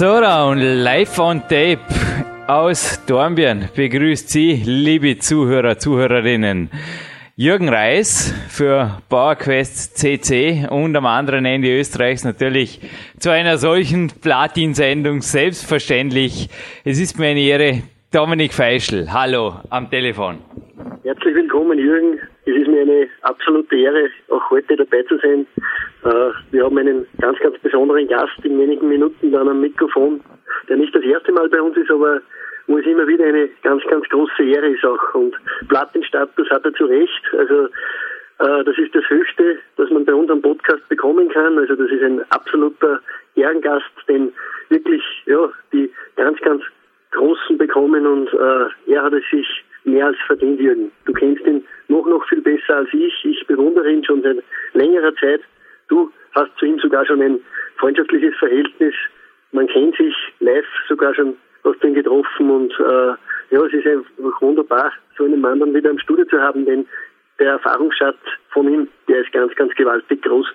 So, und live on tape aus Dornbirn begrüßt Sie, liebe Zuhörer, Zuhörerinnen. Jürgen Reis für PowerQuest CC und am anderen Ende Österreichs natürlich zu einer solchen Platin-Sendung selbstverständlich. Es ist mir eine Ehre, Dominik Feischl, hallo am Telefon. Herzlich willkommen, Jürgen. Es ist mir eine absolute Ehre, auch heute dabei zu sein. Äh, wir haben einen ganz, ganz besonderen Gast in wenigen Minuten dann am Mikrofon, der nicht das erste Mal bei uns ist, aber wo es immer wieder eine ganz, ganz große Ehre ist auch. Und Platinstatus hat er zu Recht. Also äh, das ist das Höchste, das man bei unserem Podcast bekommen kann. Also das ist ein absoluter Ehrengast, den wirklich ja die ganz, ganz Großen bekommen und äh, er hat es sich mehr als verdient, Jürgen. Du kennst ihn noch, noch viel besser als ich. Ich bewundere ihn schon seit längerer Zeit. Du hast zu ihm sogar schon ein freundschaftliches Verhältnis. Man kennt sich live sogar schon, hast ihn getroffen und äh, ja, es ist einfach wunderbar, so einen Mann dann wieder im Studio zu haben, denn der Erfahrungsschatz von ihm, der ist ganz, ganz gewaltig groß.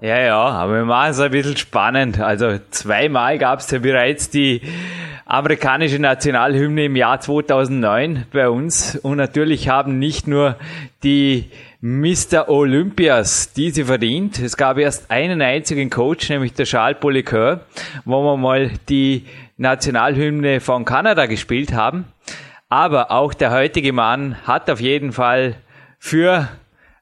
Ja, ja, aber wir machen es ein bisschen spannend. Also zweimal gab es ja bereits die amerikanische Nationalhymne im Jahr 2009 bei uns. Und natürlich haben nicht nur die Mr. Olympias diese verdient. Es gab erst einen einzigen Coach, nämlich der Charles Polycœur, wo wir mal die Nationalhymne von Kanada gespielt haben. Aber auch der heutige Mann hat auf jeden Fall für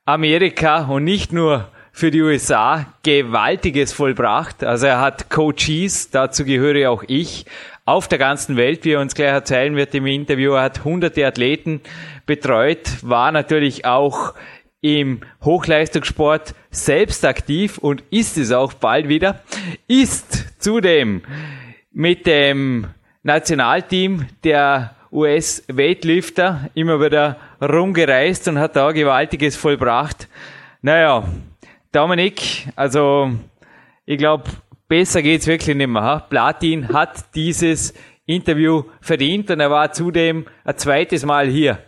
Amerika und nicht nur für die USA Gewaltiges vollbracht. Also er hat Coaches, dazu gehöre auch ich, auf der ganzen Welt, wie er uns gleich erzählen wird im Interview. Er hat hunderte Athleten betreut, war natürlich auch im Hochleistungssport selbst aktiv und ist es auch bald wieder, ist zudem mit dem Nationalteam der US-Weightlifter immer wieder rumgereist und hat da Gewaltiges vollbracht. Naja, Dominik, also ich glaube, besser geht's wirklich nicht mehr. Platin hat dieses Interview verdient und er war zudem ein zweites Mal hier.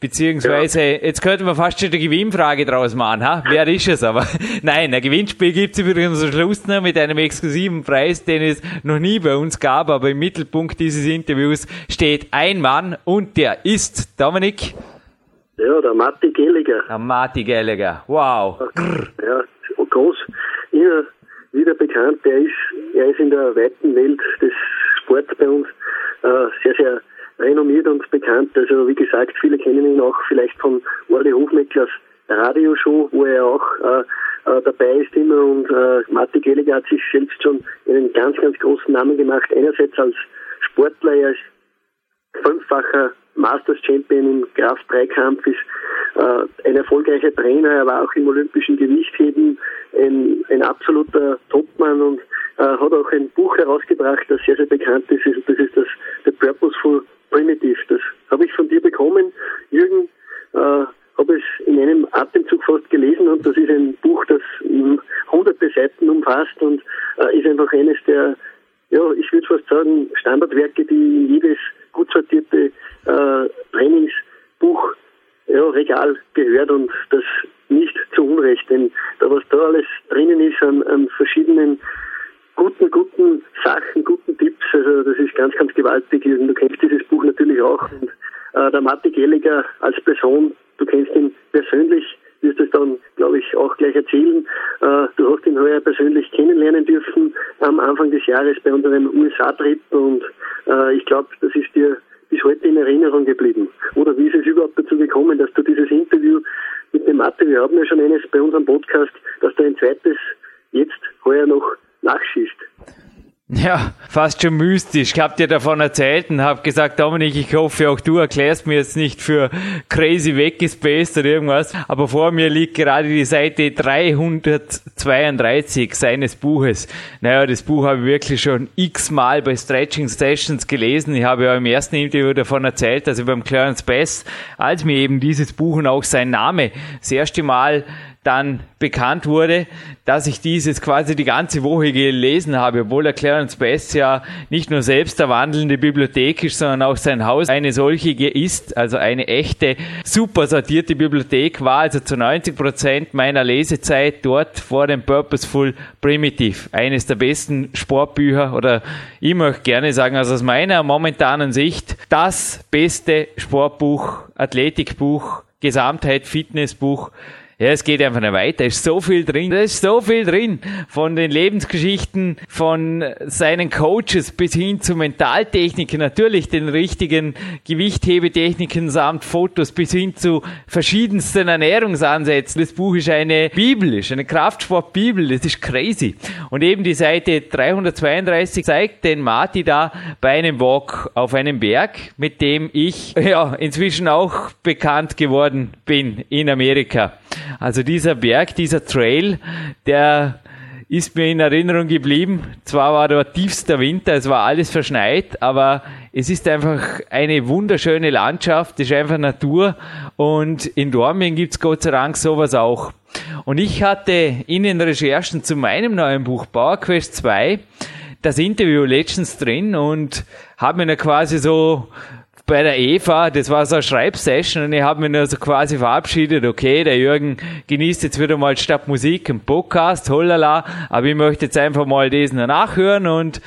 Beziehungsweise, ja. jetzt könnte man fast schon eine Gewinnfrage draus machen, ha? Wer ist es aber? Nein, ein Gewinnspiel gibt es übrigens am Schluss noch mit einem exklusiven Preis, den es noch nie bei uns gab, aber im Mittelpunkt dieses Interviews steht ein Mann und der ist Dominik. Ja, der Matti Gelliger. Der Matti Gelliger, wow. Ja, groß, immer wieder bekannt. Der ist, er ist in der weiten Welt des Sports bei uns äh, sehr, sehr renommiert und bekannt. Also wie gesagt, viele kennen ihn auch vielleicht von Orle Hofmecklers Radioshow, wo er auch äh, äh, dabei ist immer und äh, Matti Gelliger hat sich selbst schon einen ganz, ganz großen Namen gemacht. Einerseits als Sportler, er ist fünffacher Masters Champion im Kraft-3-Kampf, ist äh, ein erfolgreicher Trainer, er war auch im olympischen Gewichtheben ein, ein absoluter Topmann und äh, hat auch ein Buch herausgebracht, das sehr, sehr bekannt ist. Das ist das The Purposeful Primitive. Das habe ich von dir bekommen, Jürgen. Äh, habe es in einem Atemzug fast gelesen und das ist ein Buch, das hunderte Seiten umfasst und äh, ist einfach eines der, ja, ich würde fast sagen, Standardwerke, die jedes gut sortierte äh, Trainingsbuch ja, gehört und das nicht zu Unrecht, denn da was da alles drinnen ist an, an verschiedenen guten, guten Sachen, guten Tipps, also das ist ganz, ganz gewaltig. Und du kennst dieses Buch natürlich auch. Und äh, der Matti Gelliger als Person, du kennst ihn persönlich, wirst es dann, glaube ich, auch gleich erzählen. Äh, du hast ihn heuer persönlich kennenlernen dürfen am Anfang des Jahres bei unserem USA-Trip und äh, ich glaube, das ist dir bis heute in Erinnerung geblieben. Oder wie ist es überhaupt dazu gekommen, dass du dieses Interview mit dem Mathe, wir haben ja schon eines bei unserem Podcast, dass du ein zweites jetzt heuer noch nachschießt. Ja, fast schon mystisch. Ich habe dir davon erzählt und habe gesagt, Dominik, ich hoffe, auch du erklärst mir jetzt nicht für crazy weggespaced oder irgendwas. Aber vor mir liegt gerade die Seite 332 seines Buches. Naja, das Buch habe ich wirklich schon x-mal bei Stretching Sessions gelesen. Ich habe ja im ersten Interview davon erzählt, dass ich beim Clarence Bass, als mir eben dieses Buch und auch sein Name das erste Mal dann bekannt wurde, dass ich dieses quasi die ganze Woche gelesen habe, obwohl der Clarence Best ja nicht nur selbst der wandelnde Bibliothek ist, sondern auch sein Haus eine solche ist, also eine echte, super sortierte Bibliothek war, also zu 90 Prozent meiner Lesezeit dort vor dem Purposeful Primitive, eines der besten Sportbücher oder ich möchte gerne sagen, also aus meiner momentanen Sicht, das beste Sportbuch, Athletikbuch, Gesamtheit, Fitnessbuch, ja, es geht einfach nicht weiter. Es ist so viel drin. Da ist so viel drin. Von den Lebensgeschichten, von seinen Coaches bis hin zu Mentaltechniken, natürlich den richtigen Gewichthebetechniken samt Fotos bis hin zu verschiedensten Ernährungsansätzen. Das Buch ist eine Bibel, ist eine Kraftsportbibel. Das ist crazy. Und eben die Seite 332 zeigt den Marty da bei einem Walk auf einem Berg, mit dem ich ja inzwischen auch bekannt geworden bin in Amerika. Also dieser Berg, dieser Trail, der ist mir in Erinnerung geblieben. Zwar war dort tiefster Winter, es war alles verschneit, aber es ist einfach eine wunderschöne Landschaft, es ist einfach Natur und in Dormien gibt's Gott sei Dank sowas auch. Und ich hatte in den Recherchen zu meinem neuen Buch Power Quest 2 das Interview Legends drin und habe mir da quasi so bei der Eva, das war so eine Schreibsession und ich habe mich nur so quasi verabschiedet, okay, der Jürgen genießt jetzt wieder mal statt Musik einen Podcast, holala, aber ich möchte jetzt einfach mal diesen nachhören und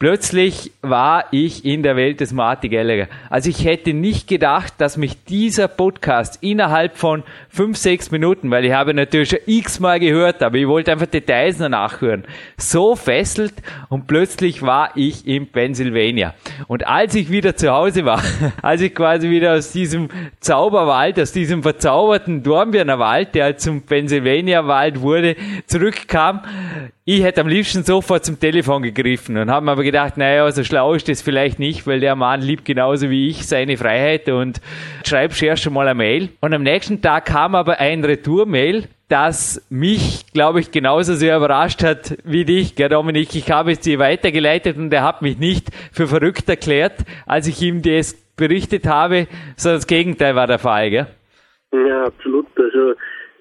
Plötzlich war ich in der Welt des Marty Gallagher. Also ich hätte nicht gedacht, dass mich dieser Podcast innerhalb von fünf, sechs Minuten, weil ich habe natürlich schon x-mal gehört, aber ich wollte einfach Details nachhören, so fesselt und plötzlich war ich in Pennsylvania. Und als ich wieder zu Hause war, als ich quasi wieder aus diesem Zauberwald, aus diesem verzauberten Dornbirner Wald, der zum Pennsylvania Wald wurde, zurückkam, ich hätte am liebsten sofort zum Telefon gegriffen und habe mir aber gedacht, naja, so schlau ist das vielleicht nicht, weil der Mann liebt genauso wie ich seine Freiheit und schreibt erst schon mal eine Mail. Und am nächsten Tag kam aber ein Retour-Mail, das mich, glaube ich, genauso sehr überrascht hat wie dich, gell, Dominik. Ich habe es dir weitergeleitet und er hat mich nicht für verrückt erklärt, als ich ihm das berichtet habe, sondern das Gegenteil war der Fall, gell? Ja, absolut. Also,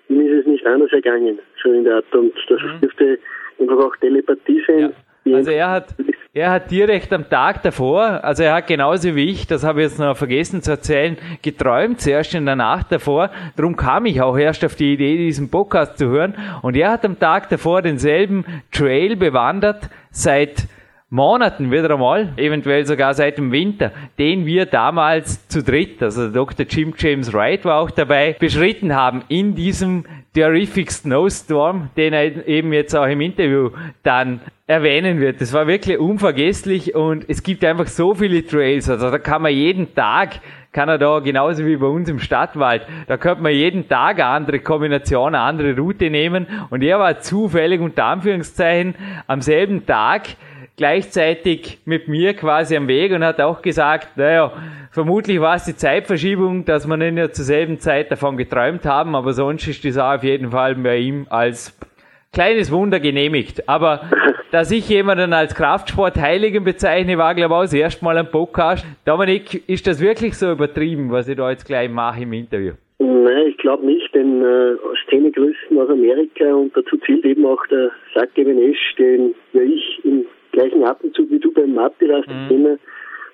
ihm ist es nicht anders ergangen, so in der Art. Und das mhm. dürfte einfach auch Telepathie. Ja. Also er hat, er hat direkt am Tag davor, also er hat genauso wie ich, das habe ich jetzt noch vergessen zu erzählen, geträumt, zuerst in der Nacht davor. Darum kam ich auch erst auf die Idee, diesen Podcast zu hören. Und er hat am Tag davor denselben Trail bewandert seit Monaten wieder einmal, eventuell sogar seit dem Winter, den wir damals zu dritt, also Dr. Jim James Wright war auch dabei, beschritten haben in diesem Terrific Snowstorm, den er eben jetzt auch im Interview dann erwähnen wird. Das war wirklich unvergesslich und es gibt einfach so viele Trails, also da kann man jeden Tag kann er da genauso wie bei uns im Stadtwald, da könnte man jeden Tag eine andere Kombination, eine andere Route nehmen und er war zufällig unter Anführungszeichen am selben Tag gleichzeitig mit mir quasi am Weg und hat auch gesagt, naja, vermutlich war es die Zeitverschiebung, dass wir nicht ja zur selben Zeit davon geträumt haben, aber sonst ist das auch auf jeden Fall bei ihm als kleines Wunder genehmigt. Aber dass ich jemanden als Kraftsport-Heiligen bezeichne, war glaube ich auch das erste Mal ein Podcast. Dominik, ist das wirklich so übertrieben, was ich da jetzt gleich mache im Interview? Nein, ich glaube nicht, denn äh, Szenegrößen aus Amerika und dazu zählt eben auch der Sake Benesch, den ja ich im gleichen Atemzug wie du beim Martiras mhm.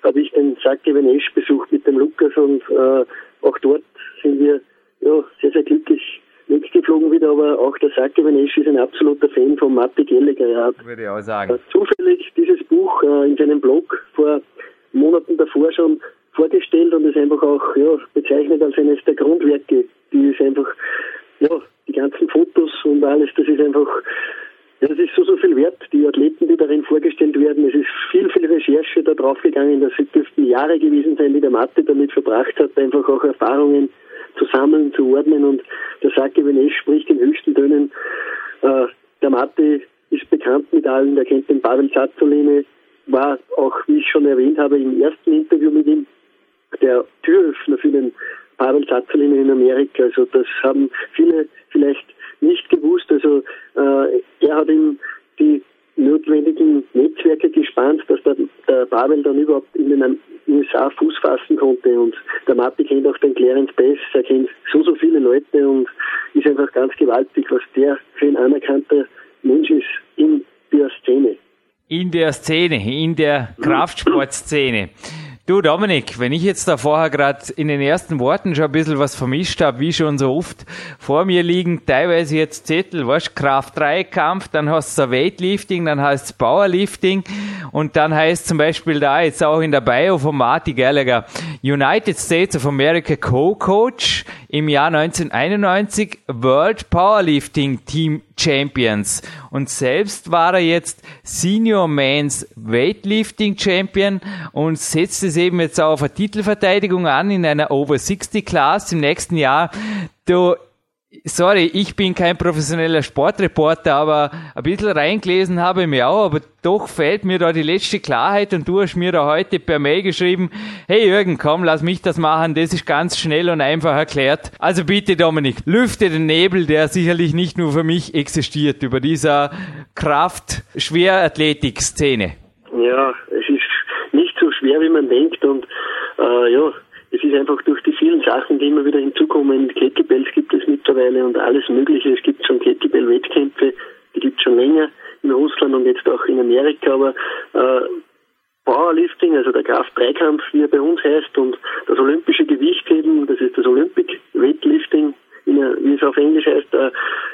Habe ich den Sake Venesh besucht mit dem Lukas und äh, auch dort sind wir ja, sehr, sehr glücklich mitgeflogen wieder, aber auch der Sake Venesh ist ein absoluter Fan von Matti Gallagher. Er hat Würde ich auch sagen. Äh, zufällig dieses Buch äh, in seinem Blog vor Monaten davor schon vorgestellt und es einfach auch ja, bezeichnet als eines der Grundwerke, die ist einfach, ja, die ganzen Fotos und alles, das ist einfach ja, das ist so, so viel wert. Die Athleten, die darin vorgestellt werden, es ist viel, viel Recherche da drauf gegangen. Das dürften Jahre gewesen sein, die der Mathe damit verbracht hat, einfach auch Erfahrungen zu sammeln, zu ordnen und der Sake Venesh spricht in höchsten Tönen. Äh, der Matti ist bekannt mit allen, der kennt den Pavel Zazzolini, war auch, wie ich schon erwähnt habe, im ersten Interview mit ihm der Türöffner für den Pavel Zazzolini in Amerika. Also das haben viele vielleicht nicht gewusst. Also äh, er hat ihm die notwendigen Netzwerke gespannt, dass der, der Pavel dann überhaupt in den USA Fuß fassen konnte. Und der Matti kennt auch den Clarence Bass, er kennt so, so viele Leute und ist einfach ganz gewaltig, was der für ein anerkannter Mensch ist in der Szene. In der Szene, in der Kraftsportszene. Du Dominik, wenn ich jetzt da vorher gerade in den ersten Worten schon ein bisschen was vermischt habe, wie schon so oft, vor mir liegen teilweise jetzt Zettel, weißt Kraft 3 Kampf, dann hast du Weightlifting, dann heißt es Powerlifting und dann heißt zum Beispiel da jetzt auch in der Bio von Marty Gallagher United States of America Co-Coach im Jahr 1991 World Powerlifting Team Champions. Und selbst war er jetzt Senior Men's Weightlifting Champion und setzt es eben jetzt auch auf eine Titelverteidigung an in einer Over 60 Class im nächsten Jahr. Du, sorry, ich bin kein professioneller Sportreporter, aber ein bisschen reingelesen habe ich mir auch, aber doch fehlt mir da die letzte Klarheit und du hast mir da heute per Mail geschrieben, hey Jürgen, komm, lass mich das machen, das ist ganz schnell und einfach erklärt. Also bitte Dominik, lüfte den Nebel, der sicherlich nicht nur für mich existiert, über dieser Kraft-Schwerathletik-Szene. Ja, es ist nicht so schwer, wie man denkt und äh, ja, ist einfach durch die vielen Sachen, die immer wieder hinzukommen. Kettlebells gibt es mittlerweile und alles Mögliche. Es gibt schon Kettlebell-Wettkämpfe, die gibt es schon länger in Russland und jetzt auch in Amerika. Aber äh, Powerlifting, also der Kraft-Dreikampf, wie er bei uns heißt, und das olympische Gewichtheben, das ist das Olympic Weightlifting, wie es auf Englisch heißt, äh,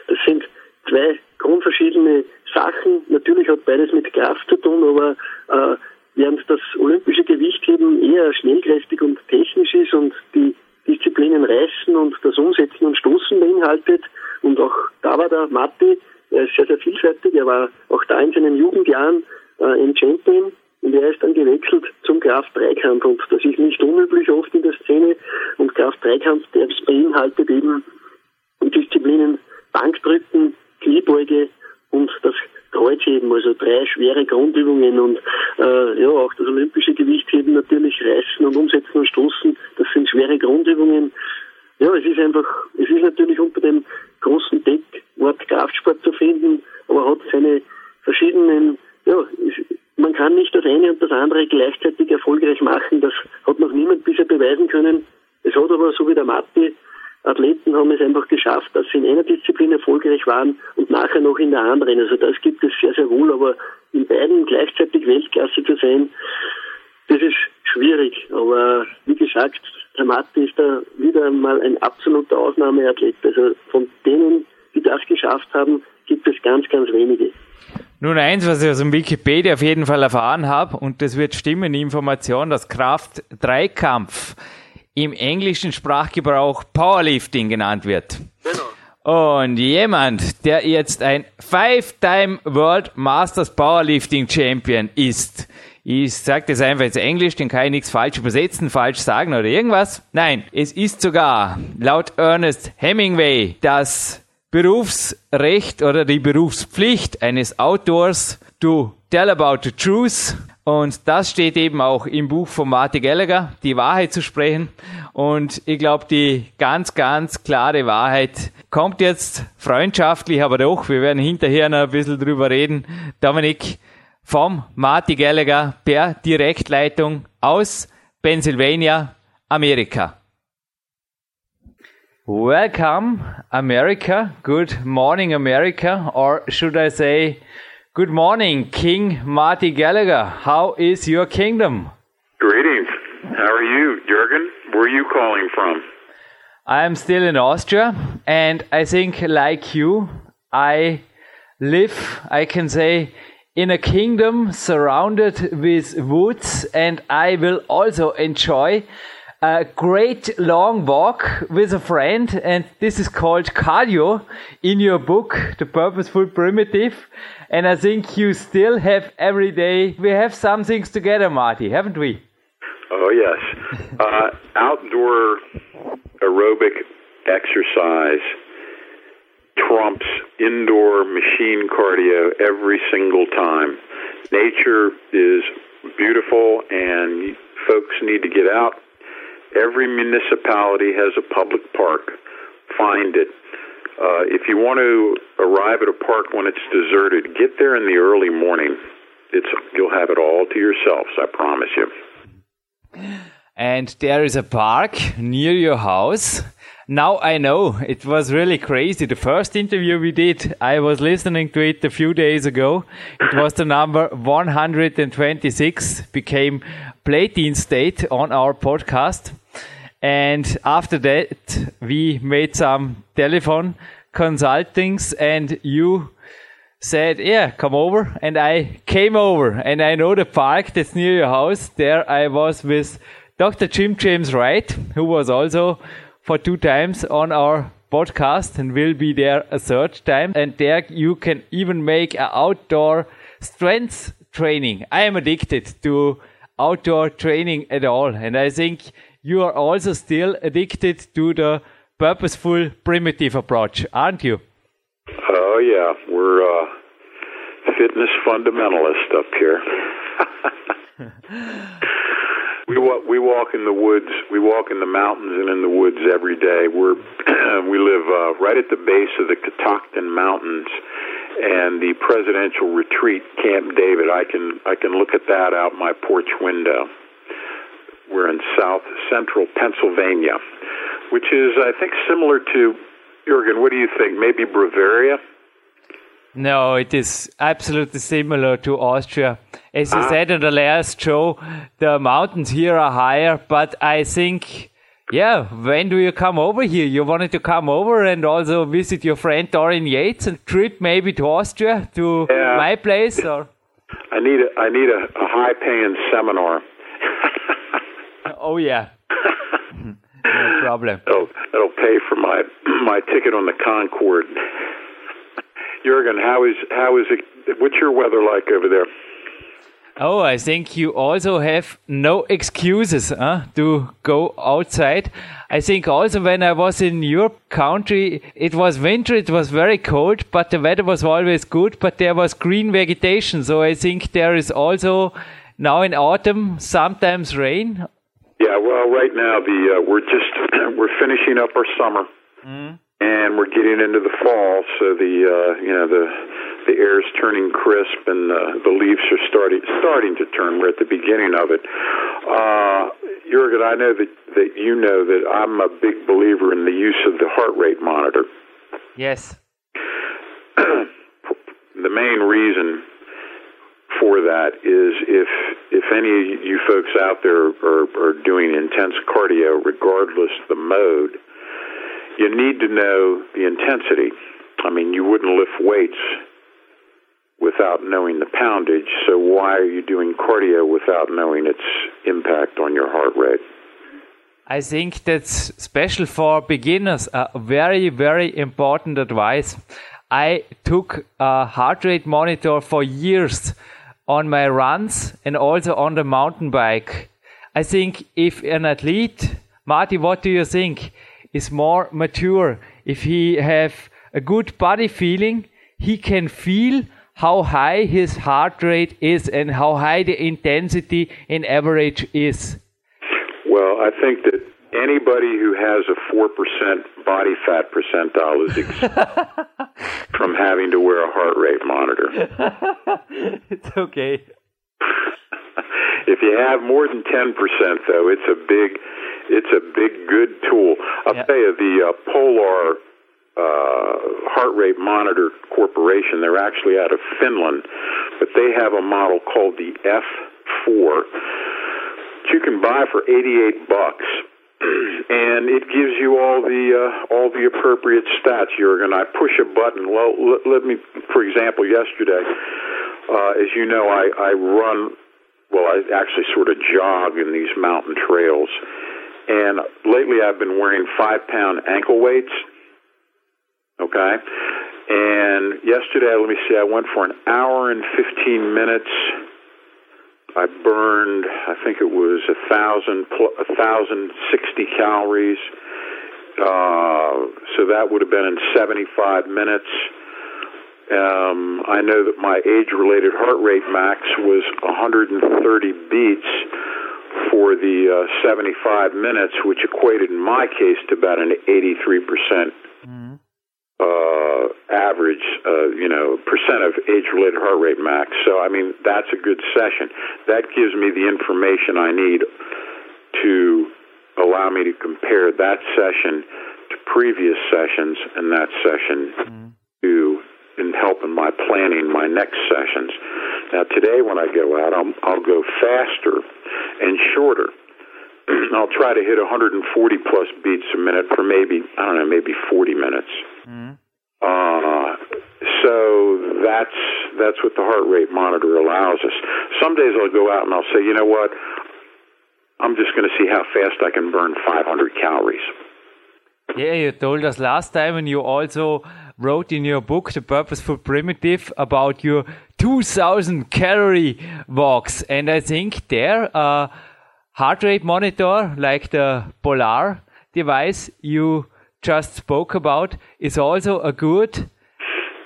das sind zwei grundverschiedene Sachen. Natürlich hat beides mit Kraft zu tun, aber äh, während das olympische Gewichtheben eher schnellkräftig und technisch ist und die Disziplinen Reißen und das Umsetzen und Stoßen beinhaltet. Und auch da war der Matti, er ist sehr, sehr vielseitig. Er war auch da in seinen Jugendjahren äh, ein Champion und er ist dann gewechselt zum Kraft-Dreikampf. Und das ist nicht unüblich oft in der Szene. Und Kraft-Dreikampf, der beinhaltet eben Disziplinen Bankdrücken, Kniebeuge Kreuzheben, also drei schwere Grundübungen und äh, ja auch das olympische Gewichtheben natürlich reißen und umsetzen und stoßen, das sind schwere Grundübungen. Ja, es ist einfach, es ist natürlich unter dem großen Deckwort Kraftsport zu finden, aber hat seine verschiedenen, ja, man kann nicht das eine und das andere gleichzeitig erfolgreich machen, das hat noch niemand bisher beweisen können. Es hat aber, so wie der Matti, Athleten haben es einfach geschafft, dass sie in einer Disziplin erfolgreich waren und der anderen. Also das gibt es sehr, sehr wohl, aber in beiden gleichzeitig Weltklasse zu sein, das ist schwierig. Aber wie gesagt, der Matti ist da wieder mal ein absoluter Ausnahmeathlet. Also von denen, die das geschafft haben, gibt es ganz, ganz wenige. Nun eins, was ich aus dem Wikipedia auf jeden Fall erfahren habe, und das wird stimmen, die Information, dass Kraft-Dreikampf im englischen Sprachgebrauch Powerlifting genannt wird. Genau. Und jemand, der jetzt ein Five-Time World Masters Powerlifting Champion ist, ich sage das einfach jetzt Englisch, den kann ich nichts falsch übersetzen, falsch sagen oder irgendwas. Nein, es ist sogar laut Ernest Hemingway das Berufsrecht oder die Berufspflicht eines Autors to tell about the truth und das steht eben auch im Buch von Marty Gallagher, die Wahrheit zu sprechen. Und ich glaube, die ganz, ganz klare Wahrheit kommt jetzt freundschaftlich, aber doch, wir werden hinterher noch ein bisschen drüber reden. Dominik vom Marty Gallagher per Direktleitung aus Pennsylvania, Amerika. Welcome, America. Good morning, America. Or should I say, Good morning, King Marty Gallagher. How is your kingdom? Greetings. How are you, Jurgen? Where are you calling from? I'm still in Austria, and I think, like you, I live, I can say, in a kingdom surrounded with woods, and I will also enjoy a great long walk with a friend, and this is called cardio in your book, The Purposeful Primitive. And I think you still have every day, we have some things together, Marty, haven't we? Oh, yes. uh, outdoor aerobic exercise trumps indoor machine cardio every single time. Nature is beautiful and folks need to get out. Every municipality has a public park. Find it. Uh, if you want to arrive at a park when it's deserted, get there in the early morning. It's you'll have it all to yourselves. I promise you. And there is a park near your house. Now I know it was really crazy. The first interview we did, I was listening to it a few days ago. It was the number 126, became Platin State on our podcast. And after that, we made some telephone consultings and you said, yeah, come over. And I came over and I know the park that's near your house. There I was with Dr. Jim James Wright, who was also for two times on our podcast and will be there a third time. And there you can even make an outdoor strength training. I am addicted to outdoor training at all. And I think you are also still addicted to the purposeful primitive approach, aren't you? Oh yeah, we're uh, fitness fundamentalist up here. we walk we walk in the woods, we walk in the mountains and in the woods every day. We're we live uh, right at the base of the Catoctin Mountains and the presidential retreat Camp David. I can I can look at that out my porch window. We're in south central Pennsylvania, which is, I think, similar to Jurgen. What do you think? Maybe Bavaria? No, it is absolutely similar to Austria. As you ah. said in the last show, the mountains here are higher, but I think, yeah, when do you come over here? You wanted to come over and also visit your friend Dorian Yates and trip maybe to Austria, to yeah. my place, or? I need a I need a, a high paying seminar. Oh yeah. no problem. That'll, that'll pay for my my ticket on the Concorde. Jurgen, how is how is it? What's your weather like over there? Oh, I think you also have no excuses huh, to go outside. I think also when I was in your country, it was winter, it was very cold, but the weather was always good, but there was green vegetation. So I think there is also now in autumn sometimes rain yeah, well, right now the uh, we're just we're finishing up our summer, mm. and we're getting into the fall. So the uh, you know the the air is turning crisp, and uh, the leaves are starting starting to turn. We're at the beginning of it. Uh, Jurgen, I know that that you know that I'm a big believer in the use of the heart rate monitor. Yes. the main reason for that is if if any of you folks out there are, are doing intense cardio, regardless the mode, you need to know the intensity. I mean, you wouldn't lift weights without knowing the poundage. So why are you doing cardio without knowing its impact on your heart rate? I think that's special for beginners. A very, very important advice. I took a heart rate monitor for years on my runs and also on the mountain bike. I think if an athlete, Marty, what do you think, is more mature, if he have a good body feeling, he can feel how high his heart rate is and how high the intensity in average is. Well, I think that anybody who has a 4% body fat percentile is exempt from having to wear a heart rate monitor. it's okay. if you have more than 10% though, it's a big it's a big good tool. I'll yep. tell you the uh, Polar uh, Heart Rate Monitor Corporation, they're actually out of Finland, but they have a model called the F4 you can buy for 88 bucks and it gives you all the uh, all the appropriate stats, Jurgen. I push a button. Well, let, let me, for example, yesterday, uh, as you know, I, I run. Well, I actually sort of jog in these mountain trails, and lately I've been wearing five pound ankle weights. Okay, and yesterday, let me see, I went for an hour and fifteen minutes I burned, I think it was a thousand, a thousand sixty calories, Uh, so that would have been in 75 minutes. Um, I know that my age-related heart rate max was 130 beats for the uh, 75 minutes, which equated in my case to about an 83 percent. Uh, average, uh, you know, percent of age-related heart rate max. So, I mean, that's a good session. That gives me the information I need to allow me to compare that session to previous sessions and that session mm-hmm. to in helping my planning my next sessions. Now today when I go out, I'll, I'll go faster and shorter. I'll try to hit 140 plus beats a minute for maybe I don't know maybe 40 minutes. Mm-hmm. Uh, so that's that's what the heart rate monitor allows us. Some days I'll go out and I'll say, you know what, I'm just going to see how fast I can burn 500 calories. Yeah, you told us last time, and you also wrote in your book, The Purposeful Primitive, about your 2000 calorie walks. And I think there, a heart rate monitor like the Polar device you just spoke about is also a good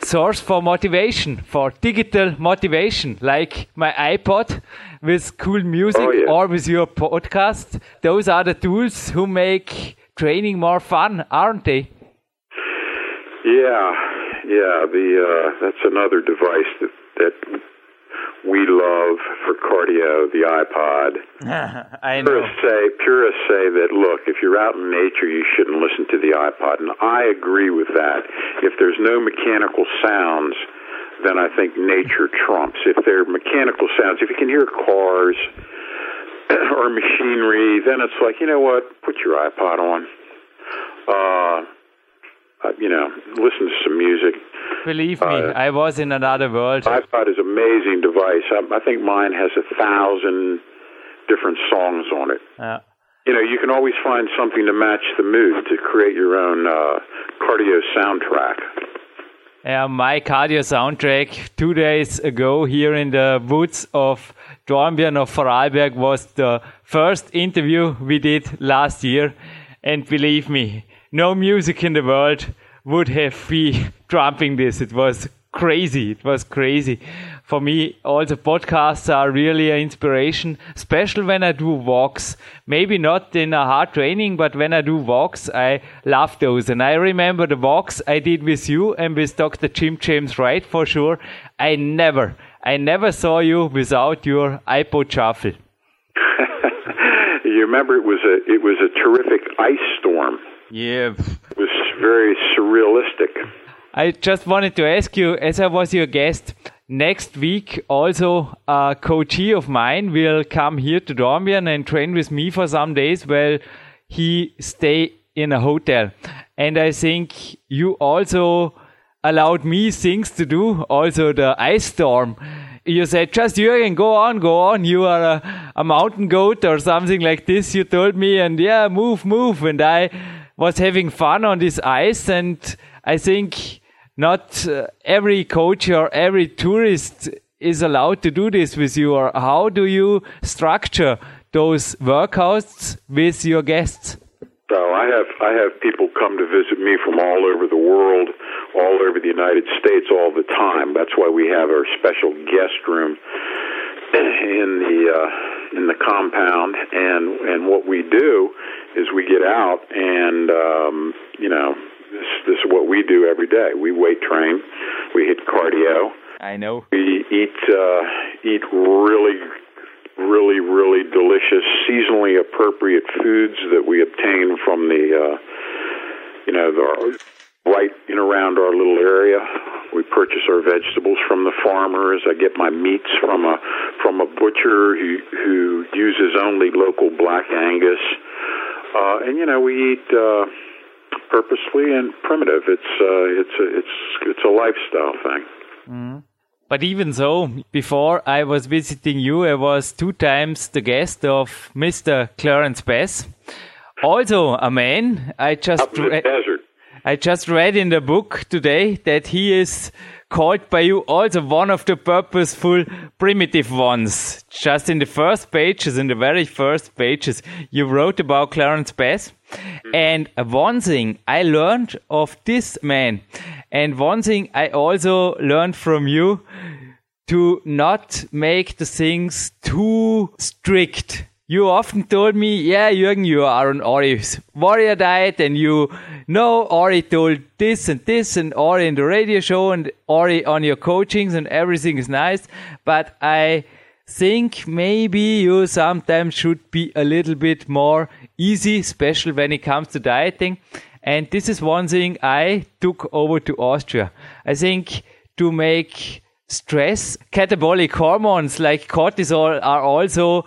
source for motivation, for digital motivation, like my iPod with cool music oh, yeah. or with your podcast. Those are the tools who make training more fun, aren't they? Yeah, yeah. The uh, that's another device that that we love for cardio. The iPod. I know. Purists say purists say that look, if you're out in nature, you shouldn't listen to the iPod, and I agree with that. If there's no mechanical sounds, then I think nature trumps. If there are mechanical sounds, if you can hear cars or machinery, then it's like you know what, put your iPod on. Uh, uh, you know, listen to some music. Believe me, uh, I was in another world. iPod is an amazing device. I, I think mine has a thousand different songs on it. Yeah. You know, you can always find something to match the mood to create your own uh, cardio soundtrack. Yeah, my cardio soundtrack two days ago here in the woods of Dornbirn of Vorarlberg was the first interview we did last year. And believe me, no music in the world would have been trumping this. It was crazy. It was crazy. For me, all the podcasts are really an inspiration, especially when I do walks. Maybe not in a hard training, but when I do walks, I love those. And I remember the walks I did with you and with Dr. Jim James Wright for sure. I never, I never saw you without your iPod shuffle. you remember it was a it was a terrific ice storm yeah. It was very surrealistic. I just wanted to ask you, as I was your guest, next week also a coachee of mine will come here to Dornbirn and train with me for some days while he stay in a hotel. And I think you also allowed me things to do, also the ice storm. You said, just Jürgen, go on, go on. You are a, a mountain goat or something like this. You told me, and yeah, move, move. And I was having fun on this ice. And I think not uh, every coach or every tourist is allowed to do this with you. Or how do you structure those workouts with your guests? So I have I have people come to visit me from all over the world, all over the United States, all the time. That's why we have our special guest room in the uh, in the compound, and and what we do is we get out and um, you know this this is what we do every day. We weight train, we hit cardio. I know. We eat uh, eat really really really delicious seasonally appropriate foods that we obtain from the uh, you know the right in around our little area. We purchase our vegetables from the farmers. I get my meats from a from a butcher who who uses only local black Angus. Uh, and you know, we eat uh, purposely and primitive. It's uh, it's a, it's it's a lifestyle thing. Mm. But even so, before I was visiting you, I was two times the guest of Mr. Clarence Bass, also a man. I just Up in the desert. I just read in the book today that he is called by you also one of the purposeful primitive ones. Just in the first pages, in the very first pages, you wrote about Clarence Bass. And one thing I learned of this man, and one thing I also learned from you, to not make the things too strict you often told me, yeah, Jürgen, you are on Ori's warrior diet and you know Ori told this and this and Ori in the radio show and Ori on your coachings and everything is nice. But I think maybe you sometimes should be a little bit more easy, especially when it comes to dieting. And this is one thing I took over to Austria. I think to make stress, catabolic hormones like cortisol are also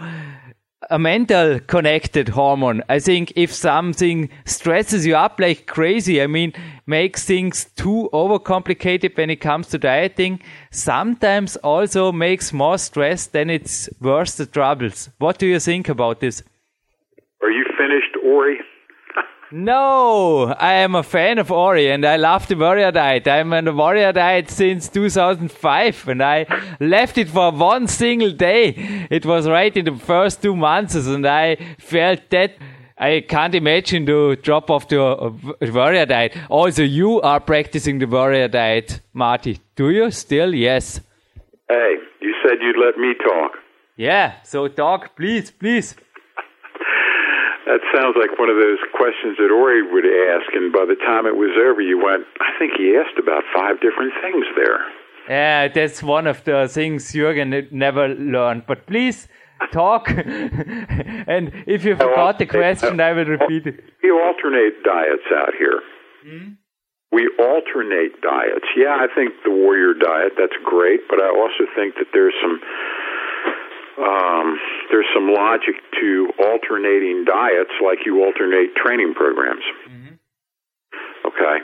a mental connected hormone. I think if something stresses you up like crazy, I mean, makes things too overcomplicated when it comes to dieting, sometimes also makes more stress than it's worth the troubles. What do you think about this? Are you finished, Ori? No, I am a fan of Ori and I love the warrior diet. I'm on the warrior diet since 2005 and I left it for one single day. It was right in the first two months and I felt that I can't imagine to drop off the uh, warrior diet. Also, you are practicing the warrior diet, Marty. Do you still? Yes. Hey, you said you'd let me talk. Yeah, so talk, please, please. That sounds like one of those questions that Ori would ask, and by the time it was over, you went, I think he asked about five different things there. Yeah, that's one of the things Jürgen never learned. But please talk, and if you forgot the question, I will repeat it. We alternate diets out here. Mm-hmm. We alternate diets. Yeah, I think the warrior diet, that's great, but I also think that there's some um, there's some logic to alternating diets like you alternate training programs. Mm-hmm. Okay,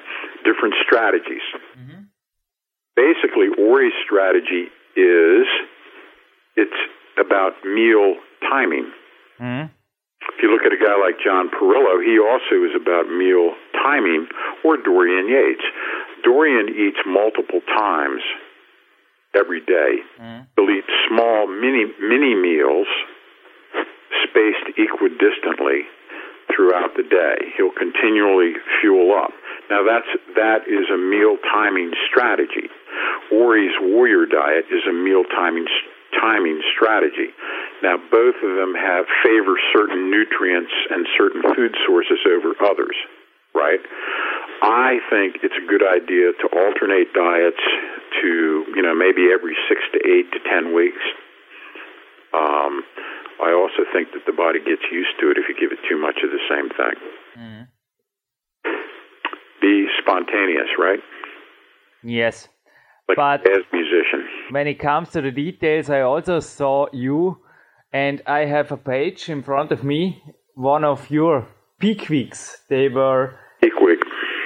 different strategies. Mm-hmm. Basically, Ori's strategy is it's about meal timing. Mm-hmm. If you look at a guy like John Parrillo, he also is about meal timing, or Dorian Yates. Dorian eats multiple times every day. Mm. He'll eat small mini mini meals spaced equidistantly throughout the day. He'll continually fuel up. Now that's that is a meal timing strategy. Ori's warrior diet is a meal timing timing strategy. Now both of them have favor certain nutrients and certain food sources over others, right? I think it's a good idea to alternate diets to, you know, maybe every six to eight to ten weeks. Um, I also think that the body gets used to it if you give it too much of the same thing. Mm. Be spontaneous, right? Yes. Like but as musician. When it comes to the details, I also saw you, and I have a page in front of me, one of your peak weeks. They were peak week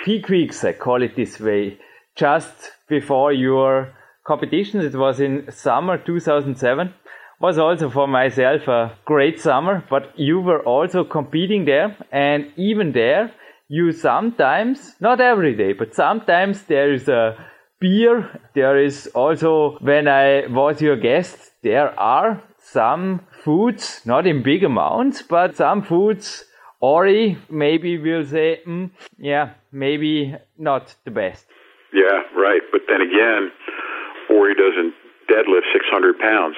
peak weeks, I call it this way, just before your competition, It was in summer 2007. Was also for myself a great summer, but you were also competing there, and even there, you sometimes, not every day, but sometimes there is a beer. There is also, when I was your guest, there are some foods, not in big amounts, but some foods Ori maybe will say, mm, yeah, maybe not the best. Yeah, right. But then again, Ori doesn't deadlift 600 pounds.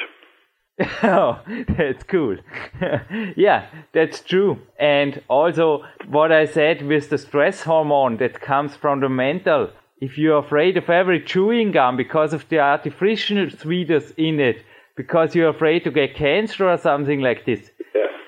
oh, that's cool. yeah, that's true. And also, what I said with the stress hormone that comes from the mental. If you're afraid of every chewing gum because of the artificial sweeteners in it, because you're afraid to get cancer or something like this,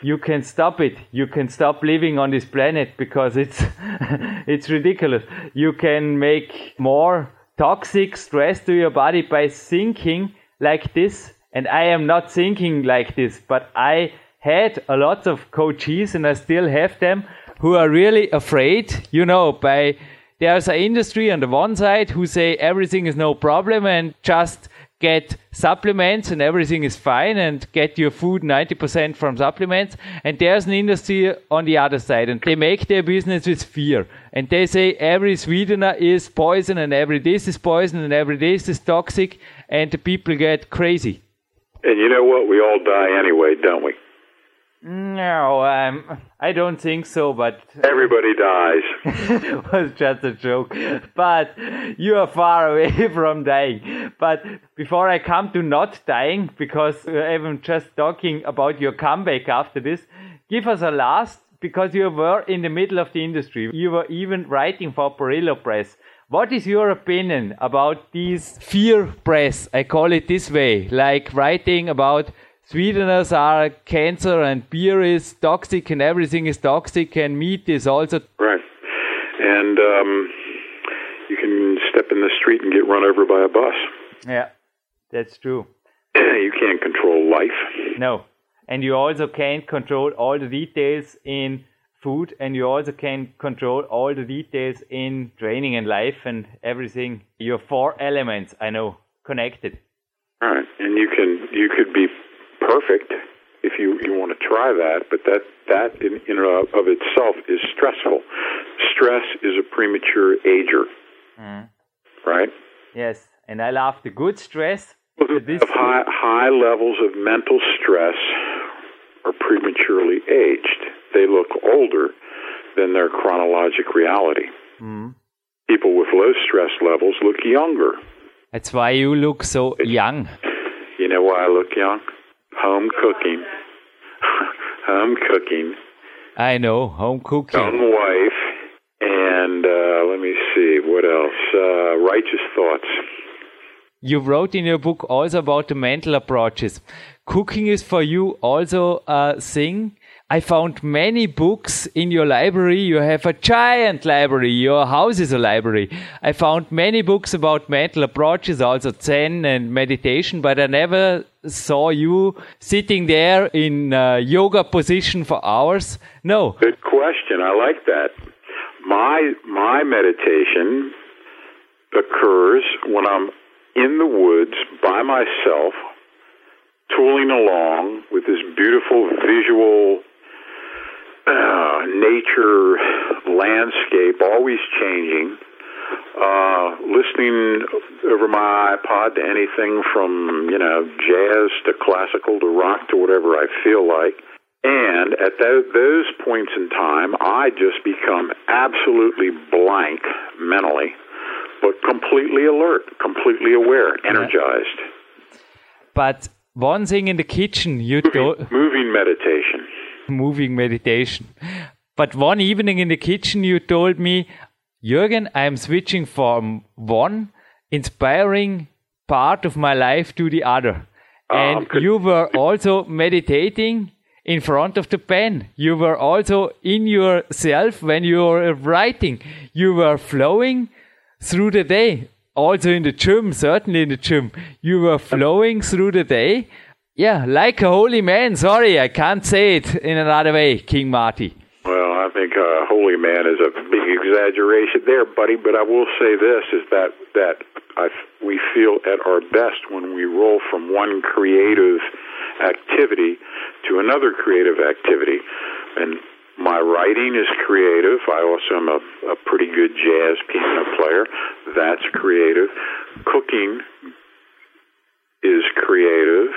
you can stop it. You can stop living on this planet because it's it's ridiculous. You can make more toxic stress to your body by thinking like this. And I am not thinking like this, but I had a lot of coaches and I still have them who are really afraid, you know, by there's an industry on the one side who say everything is no problem and just get supplements and everything is fine and get your food 90% from supplements. And there's an industry on the other side and they make their business with fear. And they say every sweetener is poison and every this is poison and every this is toxic and the people get crazy. And you know what? We all die anyway, don't we? No, um, I don't think so, but everybody dies. it was just a joke. But you are far away from dying. But before I come to not dying, because I'm just talking about your comeback after this, give us a last, because you were in the middle of the industry. You were even writing for Parrillo Press. What is your opinion about these fear press? I call it this way, like writing about sweeteners are cancer and beer is toxic and everything is toxic and meat is also right. And um, you can step in the street and get run over by a bus. Yeah that's true. You can't control life. No. And you also can't control all the details in food and you also can't control all the details in training and life and everything. Your four elements i know connected. All right. And you can you could be perfect if you, you want to try that, but that, that in, in of itself is stressful. Stress is a premature ager. Mm. Right? Yes, and I love the good stress. This high, high levels of mental stress are prematurely aged. They look older than their chronologic reality. Mm. People with low stress levels look younger. That's why you look so young. You know why I look young? Home cooking, home cooking. I know home cooking. Young wife, and uh, let me see what else. Uh, righteous thoughts. You wrote in your book also about the mental approaches. Cooking is for you also a thing I found many books in your library. You have a giant library. Your house is a library. I found many books about mental approaches, also Zen and meditation, but I never saw you sitting there in uh, yoga position for hours. No. Good question. I like that. My my meditation occurs when I'm in the woods by myself, tooling along with this beautiful visual uh, nature, landscape, always changing. Uh, listening over my iPod to anything from you know jazz to classical to rock to whatever I feel like. And at th- those points in time, I just become absolutely blank mentally, but completely alert, completely aware, energized. But one thing in the kitchen, you moving, moving meditation moving meditation. But one evening in the kitchen, you told me, Jürgen, I'm switching from one inspiring part of my life to the other. Oh, and you were also meditating in front of the pen. You were also in yourself when you were writing. You were flowing through the day. Also in the gym, certainly in the gym. You were flowing through the day yeah, like a holy man. Sorry, I can't say it in another way, King Marty. Well, I think uh, holy man is a big exaggeration there, buddy. But I will say this: is that that I, we feel at our best when we roll from one creative activity to another creative activity, and my writing is creative. I also am a, a pretty good jazz piano player. That's creative. Cooking is creative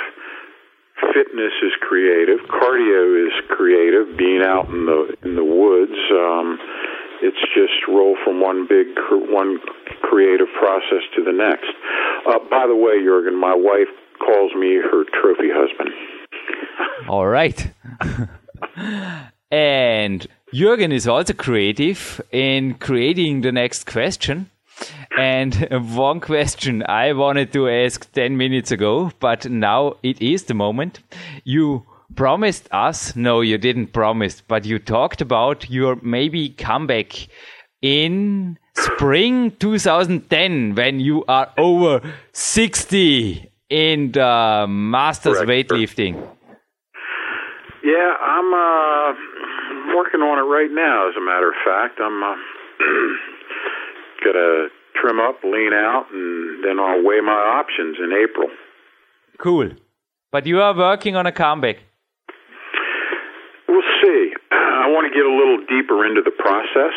fitness is creative, cardio is creative. Being out in the in the woods, um, it's just roll from one big one creative process to the next. Uh, by the way, Jürgen, my wife calls me her trophy husband. All right. and Jürgen is also creative in creating the next question. And one question I wanted to ask 10 minutes ago, but now it is the moment. You promised us, no, you didn't promise, but you talked about your maybe comeback in spring 2010 when you are over 60 in the masters Correct. weightlifting. Yeah, I'm uh, working on it right now. As a matter of fact, I'm uh, got a trim up, lean out, and then I'll weigh my options in April. Cool. But you are working on a comeback. We'll see. I want to get a little deeper into the process.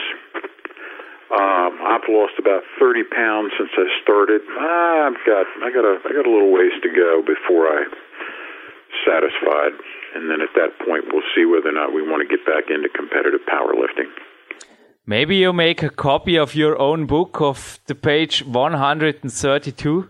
Um, I've lost about thirty pounds since I started. I've got I got a I got a little ways to go before I satisfied, and then at that point we'll see whether or not we want to get back into competitive powerlifting. Maybe you make a copy of your own book of the page 132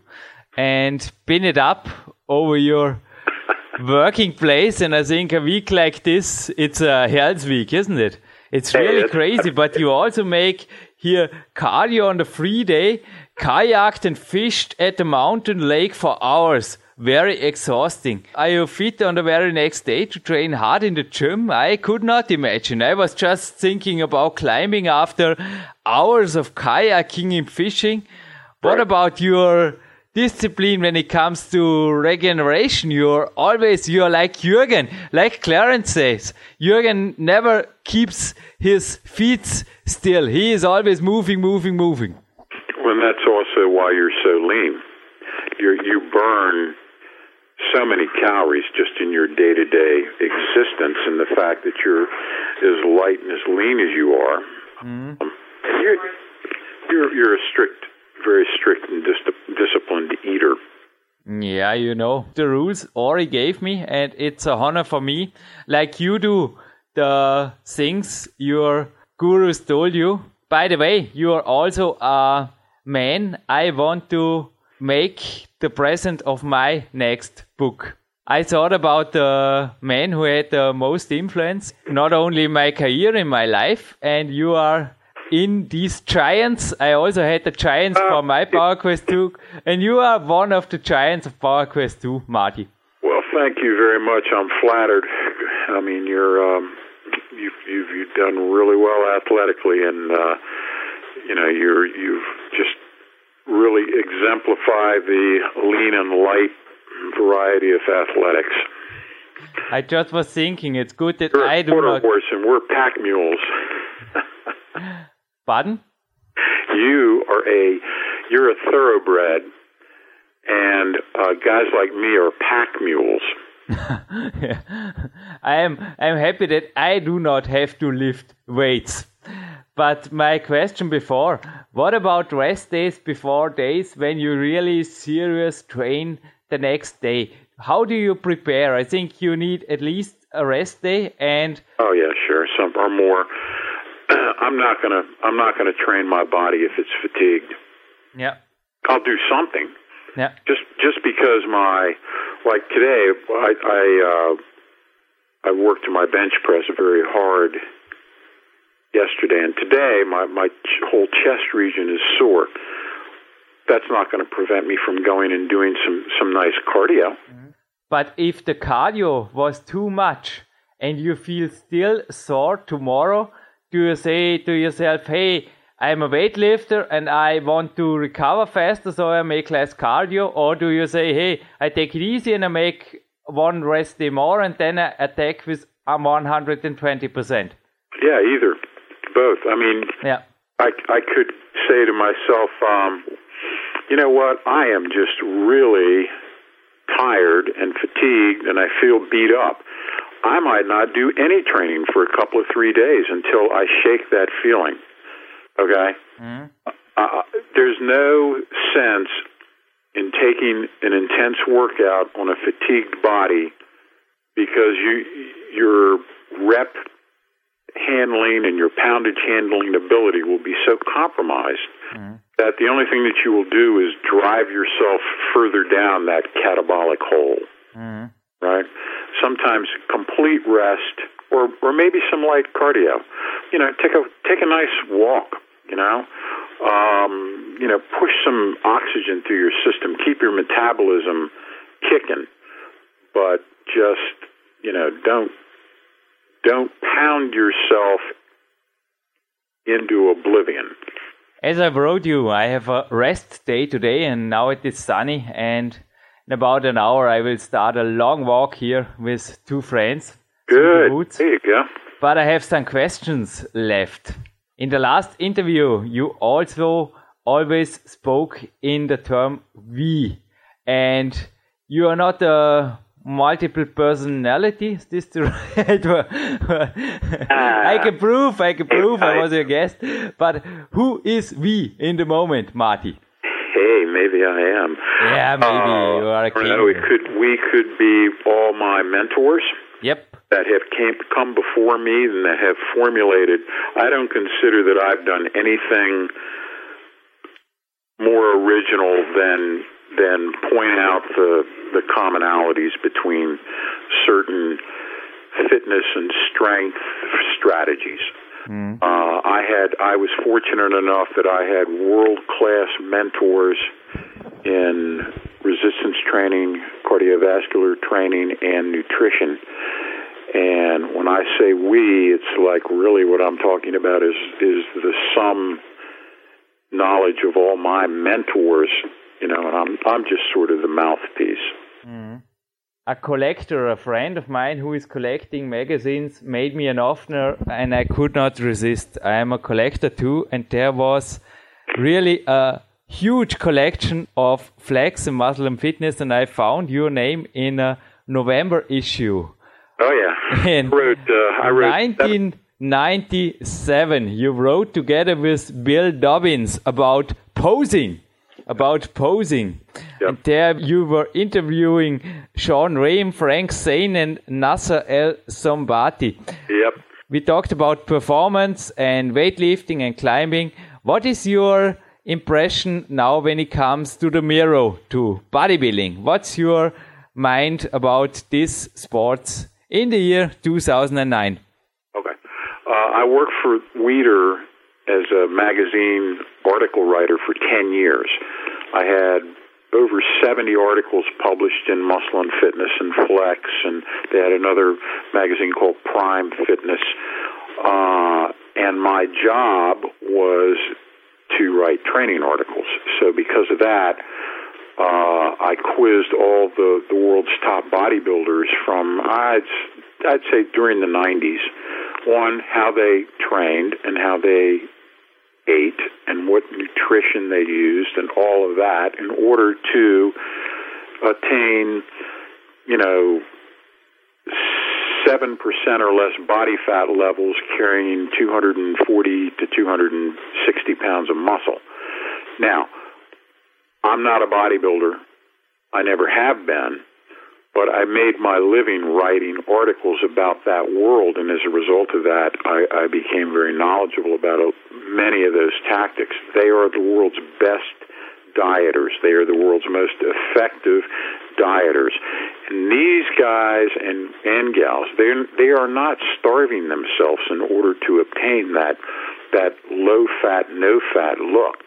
and pin it up over your working place. And I think a week like this, it's a health week, isn't it? It's really crazy, but you also make here cardio on the free day, kayaked and fished at the mountain lake for hours. Very exhausting. Are you fit on the very next day to train hard in the gym? I could not imagine. I was just thinking about climbing after hours of kayaking and fishing. What about your discipline when it comes to regeneration. You're always, you're like Jürgen, like Clarence says. Jürgen never keeps his feet still. He is always moving, moving, moving. Well, that's also why you're so lean. you you burn so many calories just in your day to day existence, and the fact that you're as light and as lean as you are, mm-hmm. um, you're, you're, you're a strict very strict and dis- disciplined eater. Yeah, you know the rules Ori gave me, and it's a honor for me. Like you do the things your gurus told you. By the way, you are also a man I want to make the present of my next book. I thought about the man who had the most influence, not only my career, in my life, and you are in these giants. I also had the giants uh, for my Power Quest 2, and you are one of the giants of Power Quest 2, Marty. Well, thank you very much. I'm flattered. I mean, you're um, you've, you've you've done really well athletically, and uh, you know you're you've just really exemplify the lean and light variety of athletics. I just was thinking, it's good that you're I do not. Horse and we're pack mules. Pardon? You are a you're a thoroughbred, and uh, guys like me are pack mules. yeah. I am I'm happy that I do not have to lift weights. But my question before, what about rest days before days when you really serious train the next day? How do you prepare? I think you need at least a rest day and Oh yeah, sure. Some or more. I'm not gonna I'm not gonna train my body if it's fatigued. Yeah. I'll do something. Yeah. Just just because my like today I I uh I worked my bench press very hard yesterday and today my my whole chest region is sore. That's not going to prevent me from going and doing some some nice cardio. Mm-hmm. But if the cardio was too much and you feel still sore tomorrow, do you say to yourself, hey, I'm a weightlifter and I want to recover faster, so I make less cardio? Or do you say, hey, I take it easy and I make one rest day more and then I attack with 120%? Yeah, either. Both. I mean, yeah. I, I could say to myself, um, you know what? I am just really tired and fatigued and I feel beat up. I might not do any training for a couple of three days until I shake that feeling. Okay? Mm-hmm. Uh, there's no sense in taking an intense workout on a fatigued body because you your rep handling and your poundage handling ability will be so compromised mm-hmm. that the only thing that you will do is drive yourself further down that catabolic hole. Mm-hmm right? Sometimes complete rest or or maybe some light cardio. You know, take a take a nice walk, you know. Um, you know, push some oxygen through your system, keep your metabolism kicking, but just, you know, don't don't pound yourself into oblivion. As I wrote you, I have a rest day today, and now it is sunny, and in about an hour, I will start a long walk here with two friends. Good. There you go. But I have some questions left. In the last interview, you also always spoke in the term we. And you are not a multiple personality. Is this the right word? I can prove, I can prove I was your guest. But who is we in the moment, Marty? Hey, maybe I am. Yeah, maybe uh, you are a king. We could we could be all my mentors. Yep. That have came, come before me and that have formulated. I don't consider that I've done anything more original than than point out the the commonalities between certain fitness and strength strategies. Mm. Uh, I had I was fortunate enough that I had world class mentors in resistance training, cardiovascular training, and nutrition. And when I say we, it's like really what I'm talking about is is the sum knowledge of all my mentors you know, and I'm I'm just sort of the mouthpiece. Mm. A collector, a friend of mine who is collecting magazines, made me an offer, and I could not resist. I am a collector too, and there was really a huge collection of flex and muscle and fitness, and I found your name in a November issue. Oh yeah, in I wrote. Uh, I wrote 1997, you wrote together with Bill Dobbins about posing about posing. And there you were interviewing Shawn Ray, Frank Zane, and Nasser El Sonbaty. Yep. We talked about performance and weightlifting and climbing. What is your impression now when it comes to the mirror to bodybuilding? What's your mind about this sports in the year 2009? Okay. Uh, I work for Weider as a magazine article writer for 10 years. I had over 70 articles published in Muscle and Fitness and Flex, and they had another magazine called Prime Fitness. Uh, and my job was to write training articles. So because of that, uh, I quizzed all the, the world's top bodybuilders from I'd I'd say during the 90s. One, how they trained and how they ate and what nutrition they used and all of that in order to attain, you know, 7% or less body fat levels carrying 240 to 260 pounds of muscle. Now, I'm not a bodybuilder. I never have been but I made my living writing articles about that world, and as a result of that, I, I became very knowledgeable about many of those tactics. They are the world's best dieters. They are the world's most effective dieters. And these guys and, and gals, they they are not starving themselves in order to obtain that that low fat, no fat look.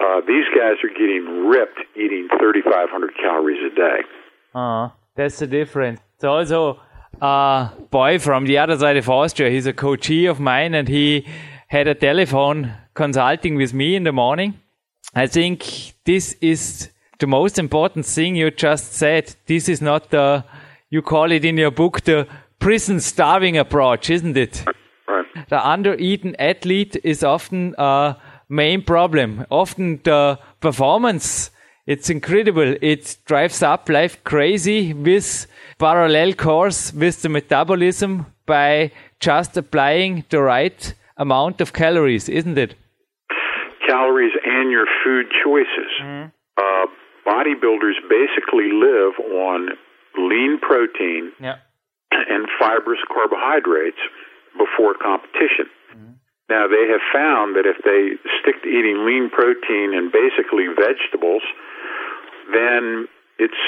Uh, these guys are getting ripped eating 3,500 calories a day. Uh. That's the difference. So also a boy from the other side of Austria. He's a coachee of mine, and he had a telephone consulting with me in the morning. I think this is the most important thing you just said. This is not the you call it in your book the prison starving approach, isn't it? Right. The under-eaten athlete is often a main problem. Often the performance it's incredible. It drives up life crazy with parallel course with the metabolism by just applying the right amount of calories, isn't it? Calories and your food choices. Mm. Uh, bodybuilders basically live on lean protein yeah. and fibrous carbohydrates before competition. Mm. Now, they have found that if they stick to eating lean protein and basically vegetables, then it's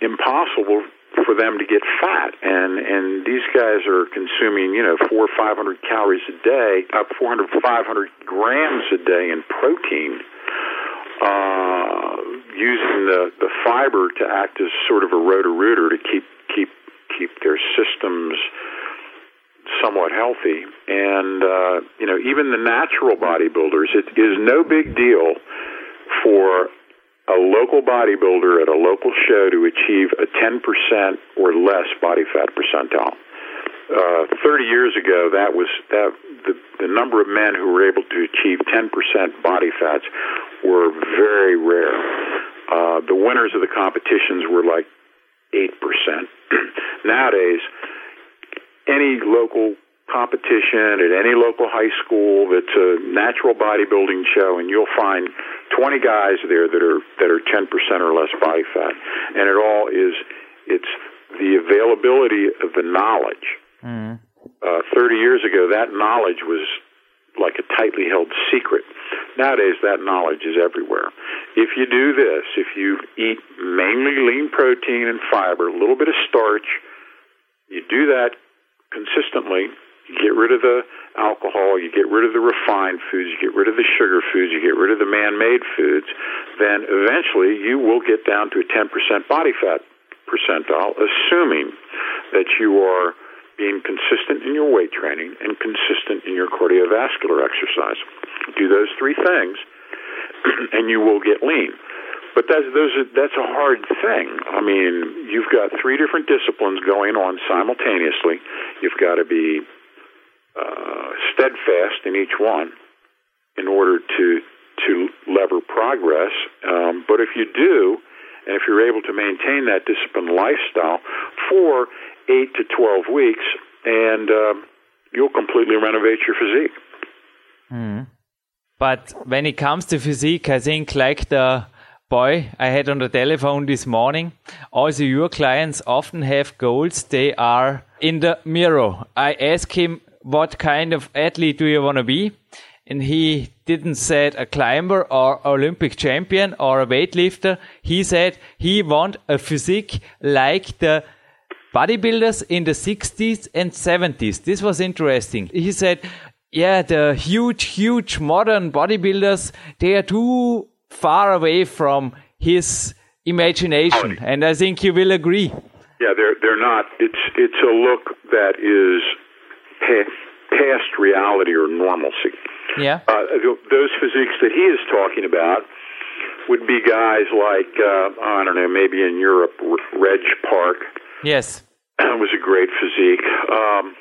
impossible for them to get fat. And and these guys are consuming you know four or five hundred calories a day up four hundred five hundred grams a day in protein uh using the the fiber to act as sort of a rotor rooter to keep keep keep their systems somewhat healthy. And uh you know even the natural bodybuilders it is no big deal for a local bodybuilder at a local show to achieve a 10% or less body fat percentile. Uh, 30 years ago, that was that the, the number of men who were able to achieve 10% body fats were very rare. Uh, the winners of the competitions were like 8%. Nowadays, any local competition at any local high school. That's a natural bodybuilding show and you'll find 20 guys there that are that are 10% or less body fat. And it all is it's the availability of the knowledge. Mm. uh, 30 years ago that knowledge was like a tightly held secret. Nowadays that knowledge is everywhere. If you do this if you eat mainly lean protein and fiber a little bit of starch you do that consistently you get rid of the alcohol, you get rid of the refined foods, you get rid of the sugar foods, you get rid of the man made foods, then eventually you will get down to a 10% body fat percentile, assuming that you are being consistent in your weight training and consistent in your cardiovascular exercise. Do those three things, and you will get lean. But that's those are, that's a hard thing. I mean, you've got three different disciplines going on simultaneously. You've got to be uh, steadfast in each one in order to to lever progress. Um, but if you do, and if you're able to maintain that disciplined lifestyle for eight to twelve weeks, and uh, you'll completely renovate your physique. Mm. But when it comes to physique, I think like the boy I had on the telephone this morning, also your clients often have goals. They are in the mirror. I ask him what kind of athlete do you want to be? And he didn't said a climber or Olympic champion or a weightlifter. He said he want a physique like the bodybuilders in the 60s and 70s. This was interesting. He said, yeah, the huge, huge modern bodybuilders, they are too far away from his imagination. And I think you will agree. Yeah, they're, they're not. It's, it's a look that is past reality or normalcy. Yeah. Uh, those physiques that he is talking about would be guys like uh, I don't know, maybe in Europe, Reg Park. Yes. was a great physique. Um,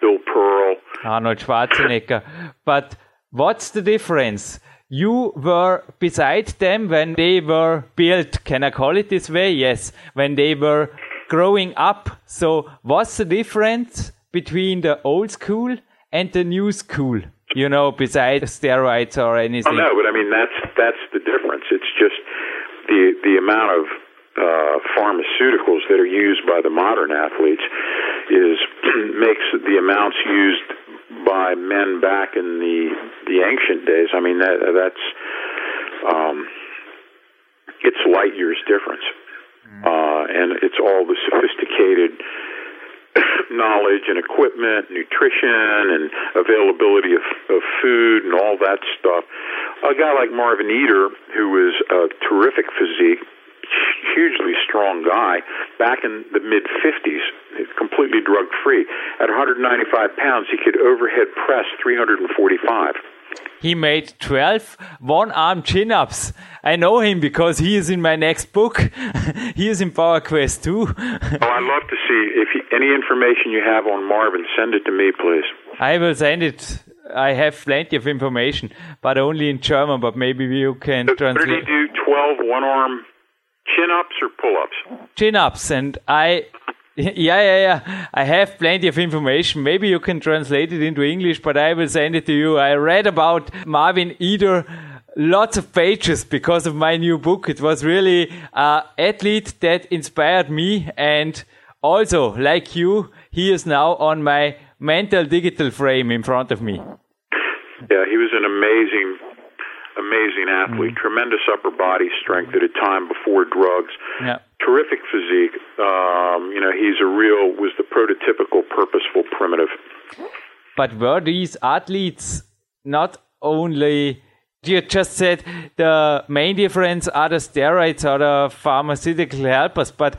Bill Pearl. Arnold Schwarzenegger. but what's the difference? You were beside them when they were built. Can I call it this way? Yes. When they were growing up. So what's the difference between the old school and the new school? You know, besides steroids or anything. Oh, no, but I mean that's that's the difference. It's just the the amount of uh, pharmaceuticals that are used by the modern athletes is makes the amounts used by men back in the the ancient days. I mean that that's um, it's light years difference, mm. uh, and it's all the sophisticated knowledge and equipment, nutrition, and availability of, of food and all that stuff. A guy like Marvin Eder, who was a terrific physique, hugely strong guy, back in the mid 50s, completely drug free. At 195 pounds, he could overhead press 345 he made 12 one arm chin ups. I know him because he is in my next book. he is in Power Quest 2. oh, I'd love to see if you, any information you have on Marvin, send it to me, please. I will send it. I have plenty of information, but only in German, but maybe you can so, translate. What did he do? 12 one arm chin ups or pull ups? Chin ups, and I yeah, yeah, yeah. I have plenty of information. Maybe you can translate it into English, but I will send it to you. I read about Marvin Eder lots of pages because of my new book. It was really an athlete that inspired me. And also, like you, he is now on my mental digital frame in front of me. Yeah, he was an amazing, amazing athlete. Mm. Tremendous upper body strength at a time before drugs. Yeah terrific physique. Um, you know, he's a real was the prototypical purposeful primitive. But were these athletes not only? You just said the main difference are the steroids or the pharmaceutical helpers, but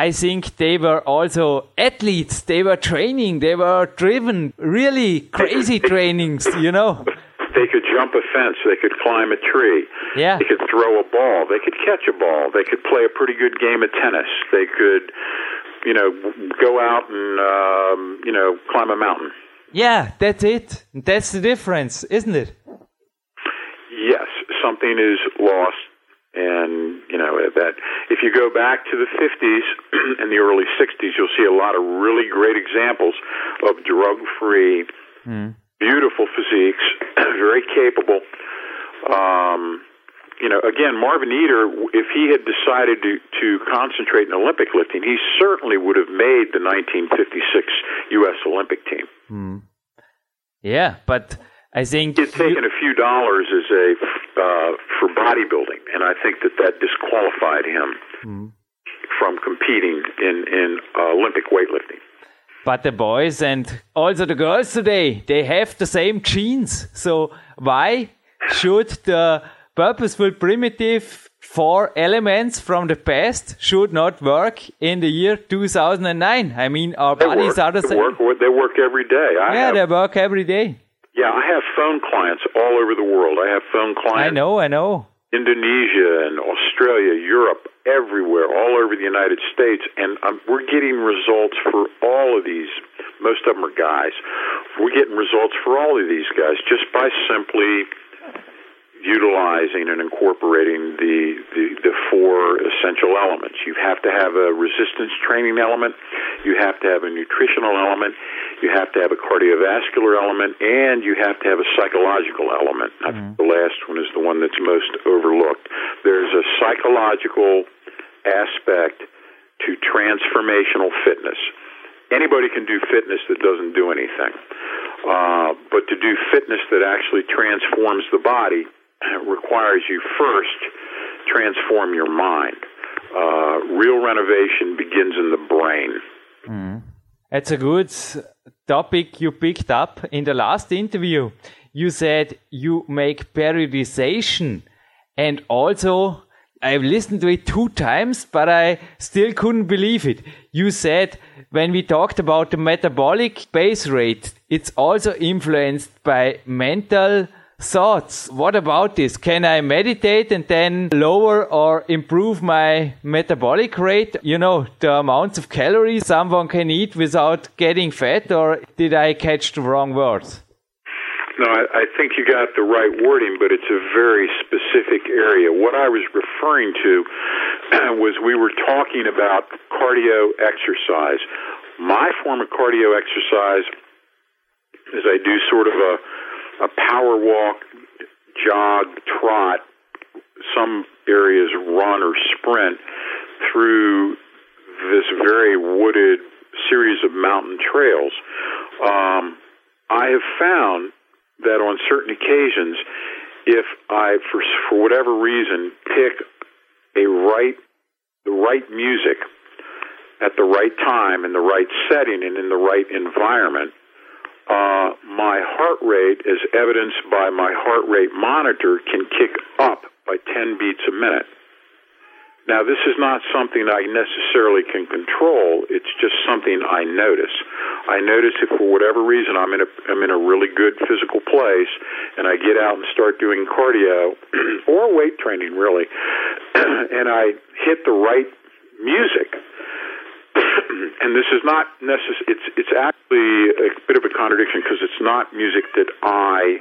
I think they were also athletes. They were training. They were driven. Really crazy trainings, you know. They could jump a fence. They could climb a tree. Yeah. They could throw a ball. They could catch a ball. They could play a pretty good game of tennis. They could, you know, go out and, um, you know, climb a mountain. Yeah, that's it. That's the difference, isn't it? Yes. something is lost. And, you know, that if you go back to the 50s and the early 60s, you'll see a lot of really great examples of drug free, mm. beautiful physiques, very capable. Um, you know, again, Marvin Eder, if he had decided to, to concentrate in Olympic lifting, he certainly would have made the 1956 U.S. Olympic team. Mm. Yeah, but I think he'd taken a few dollars as a uh, for bodybuilding, and I think that that disqualified him mm. from competing in in uh, Olympic weightlifting. But the boys and also the girls today, they have the same genes. So why should the purposeful primitive four elements from the past should not work in the year 2009? I mean, our they bodies work. are the they same. Work, they work every day. I yeah, have, they work every day. Yeah, I have phone clients all over the world. I have phone clients. I know, I know. Indonesia and Australia, Europe, everywhere, all over the United States, and um, we're getting results for all of these. Most of them are guys. We're getting results for all of these guys just by simply utilizing and incorporating the, the, the four essential elements. You have to have a resistance training element, you have to have a nutritional element, you have to have a cardiovascular element, and you have to have a psychological element. Mm-hmm. The last one is the one that's most overlooked. There's a psychological aspect to transformational fitness. Anybody can do fitness that doesn't do anything. Uh, but to do fitness that actually transforms the body, requires you first transform your mind. Uh, real renovation begins in the brain. Mm. It's a good topic you picked up in the last interview. You said you make periodization and also I've listened to it two times, but I still couldn't believe it. You said when we talked about the metabolic base rate, it's also influenced by mental thoughts. What about this? Can I meditate and then lower or improve my metabolic rate? You know, the amounts of calories someone can eat without getting fat, or did I catch the wrong words? No, I, I think you got the right wording, but it's a very specific area. What I was referring to was we were talking about cardio exercise. My form of cardio exercise is I do sort of a a power walk, jog, trot, some areas run or sprint through this very wooded series of mountain trails. Um, I have found that on certain occasions, if I, for, for whatever reason, pick a right, the right music at the right time, in the right setting, and in the right environment, uh, my heart rate, as evidenced by my heart rate monitor, can kick up by 10 beats a minute. Now, this is not something I necessarily can control. It's just something I notice. I notice if for whatever reason I'm in a I'm in a really good physical place, and I get out and start doing cardio or weight training, really, and I hit the right music and this is not necess- it's it's actually a bit of a contradiction because it's not music that I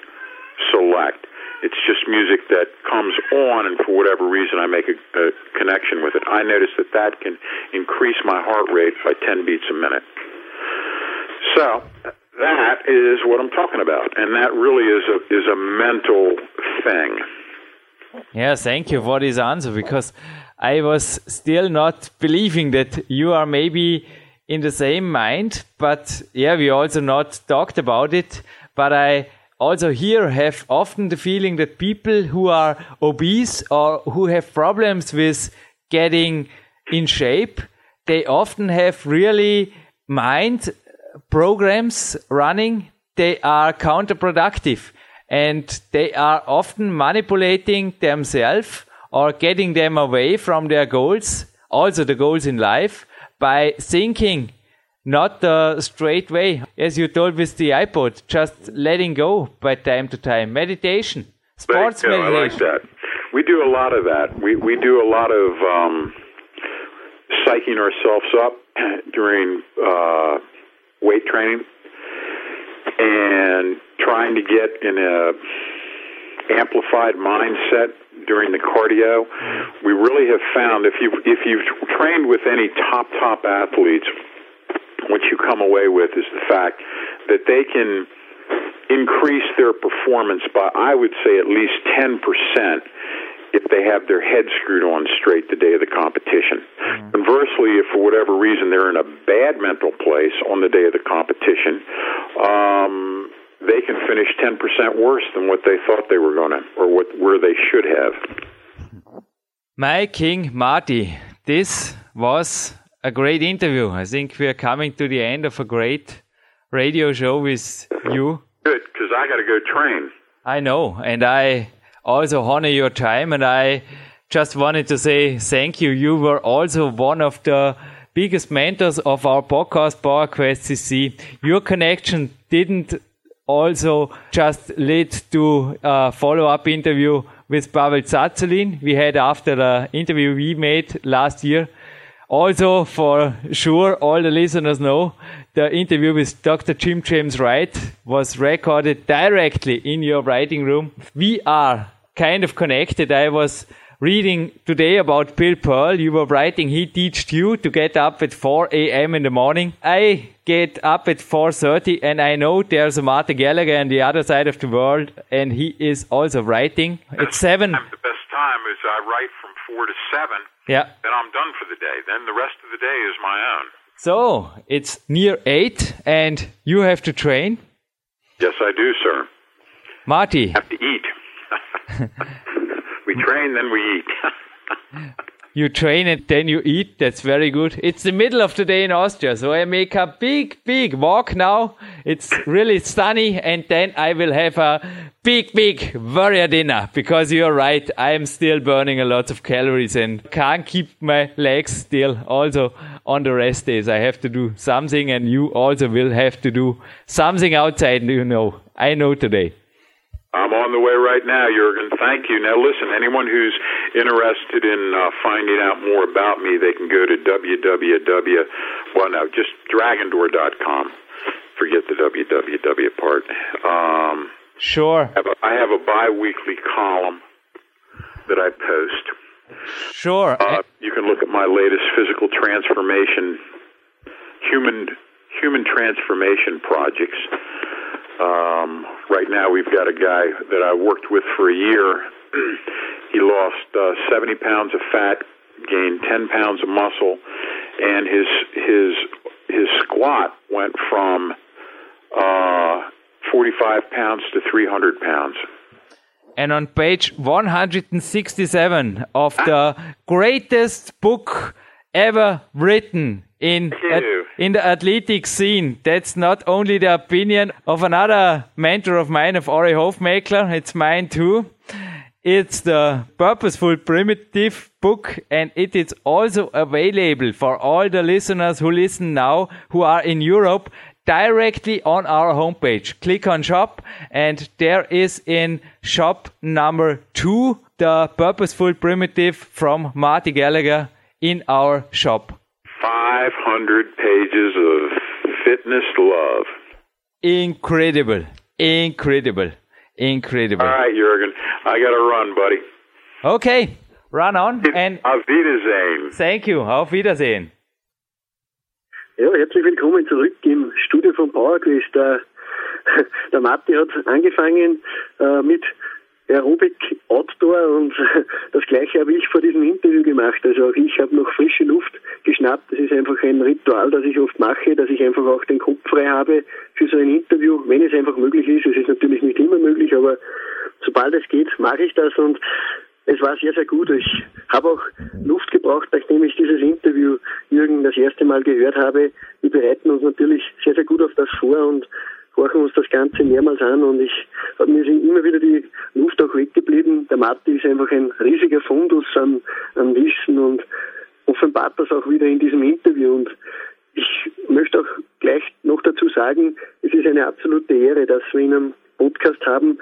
select. It's just music that comes on, and for whatever reason, I make a, a connection with it. I notice that that can increase my heart rate by 10 beats a minute. So that is what I'm talking about, and that really is a is a mental thing. Yeah, thank you for this answer because I was still not believing that you are maybe in the same mind, but yeah, we also not talked about it. But I also here have often the feeling that people who are obese or who have problems with getting in shape, they often have really mind programs running. They are counterproductive and they are often manipulating themselves or getting them away from their goals, also the goals in life, by thinking not the straight way, as you told with the iPod, just letting go by time to time. Meditation, sports meditation. I like that. We do a lot of that. We we do a lot of um, psyching ourselves up during uh, weight training and trying to get in a amplified mindset during the cardio. We really have found if you if you've trained with any top top athletes, what you come away with is the fact that they can increase their performance by I would say at least ten percent if they have their head screwed on straight the day of the competition. Mm. Conversely, if for whatever reason they're in a bad mental place on the day of the competition, um, they can finish 10% worse than what they thought they were going to, or what, where they should have. My King Marty, this was a great interview. I think we are coming to the end of a great radio show with you. Good, because I got to go train. I know, and I also honor your time, and I just wanted to say thank you. You were also one of the biggest mentors of our podcast, Power Quest CC. Your connection didn't also just led to a follow-up interview with Pavel Tsatsouline we had after the interview we made last year. Also, for sure, all the listeners know the interview with Dr. Jim James Wright was recorded directly in your writing room. We are kind of connected. I was reading today about Bill Pearl. You were writing he taught you to get up at 4 a.m. in the morning. I get up at 4.30 and I know there's a Marty Gallagher on the other side of the world and he is also writing. It's 7. The best time is I write from 4 to 7. Yeah. Then I'm done for the day. Then the rest of the day is my own. So it's near 8 and you have to train? Yes, I do, sir. Marty. I have to eat. We train, then we eat. you train and then you eat. That's very good. It's the middle of the day in Austria, so I make a big, big walk now. It's really sunny, and then I will have a big, big warrior dinner because you're right. I am still burning a lot of calories and can't keep my legs still. Also, on the rest days, I have to do something, and you also will have to do something outside. You know, I know today. I'm on the way right now, Jürgen. Thank you. Now, listen, anyone who's interested in uh, finding out more about me, they can go to www. Well, no, just dragondoor.com. Forget the www part. Um, sure. I have, a, I have a bi-weekly column that I post. Sure. Uh, you can look at my latest physical transformation, human human transformation projects. Um, right now, we've got a guy that I worked with for a year. he lost uh, 70 pounds of fat, gained 10 pounds of muscle, and his his his squat went from uh, 45 pounds to 300 pounds. And on page 167 of the greatest book ever written in in the athletic scene. That's not only the opinion of another mentor of mine, of Ori Hofmekler. It's mine too. It's the Purposeful Primitive book, and it is also available for all the listeners who listen now who are in Europe directly on our homepage. Click on shop, and there is in shop number two the Purposeful Primitive from Marty Gallagher in our shop. 500 pages fitness love. Incredible. Incredible. Incredible. All right, Jurgen. I got to run, buddy. Okay. Run on. And Auf Wiedersehen. Thank you. Auf Wiedersehen. Ja, herzlich willkommen zurück im Studio von PowerQuest. Der, der Matti hat angefangen äh, mit Aerobic Outdoor und das gleiche habe ich vor diesem Interview gemacht. Also auch ich habe noch frische Luft geschnappt. Das ist einfach ein Ritual, das ich oft mache, dass ich einfach auch den Kopf frei habe für so ein Interview, wenn es einfach möglich ist. Es ist natürlich nicht immer möglich, aber sobald es geht, mache ich das und es war sehr, sehr gut. Ich habe auch Luft gebraucht, nachdem ich dieses Interview Jürgen das erste Mal gehört habe. Wir bereiten uns natürlich sehr, sehr gut auf das vor und horchen uns das Ganze mehrmals an und ich mir sind immer wieder die Luft auch weggeblieben. Der Matti ist einfach ein riesiger Fundus an, an Wissen und offenbart das auch wieder in diesem Interview und ich möchte auch gleich noch dazu sagen, es ist eine absolute Ehre, dass wir ihn am Podcast haben.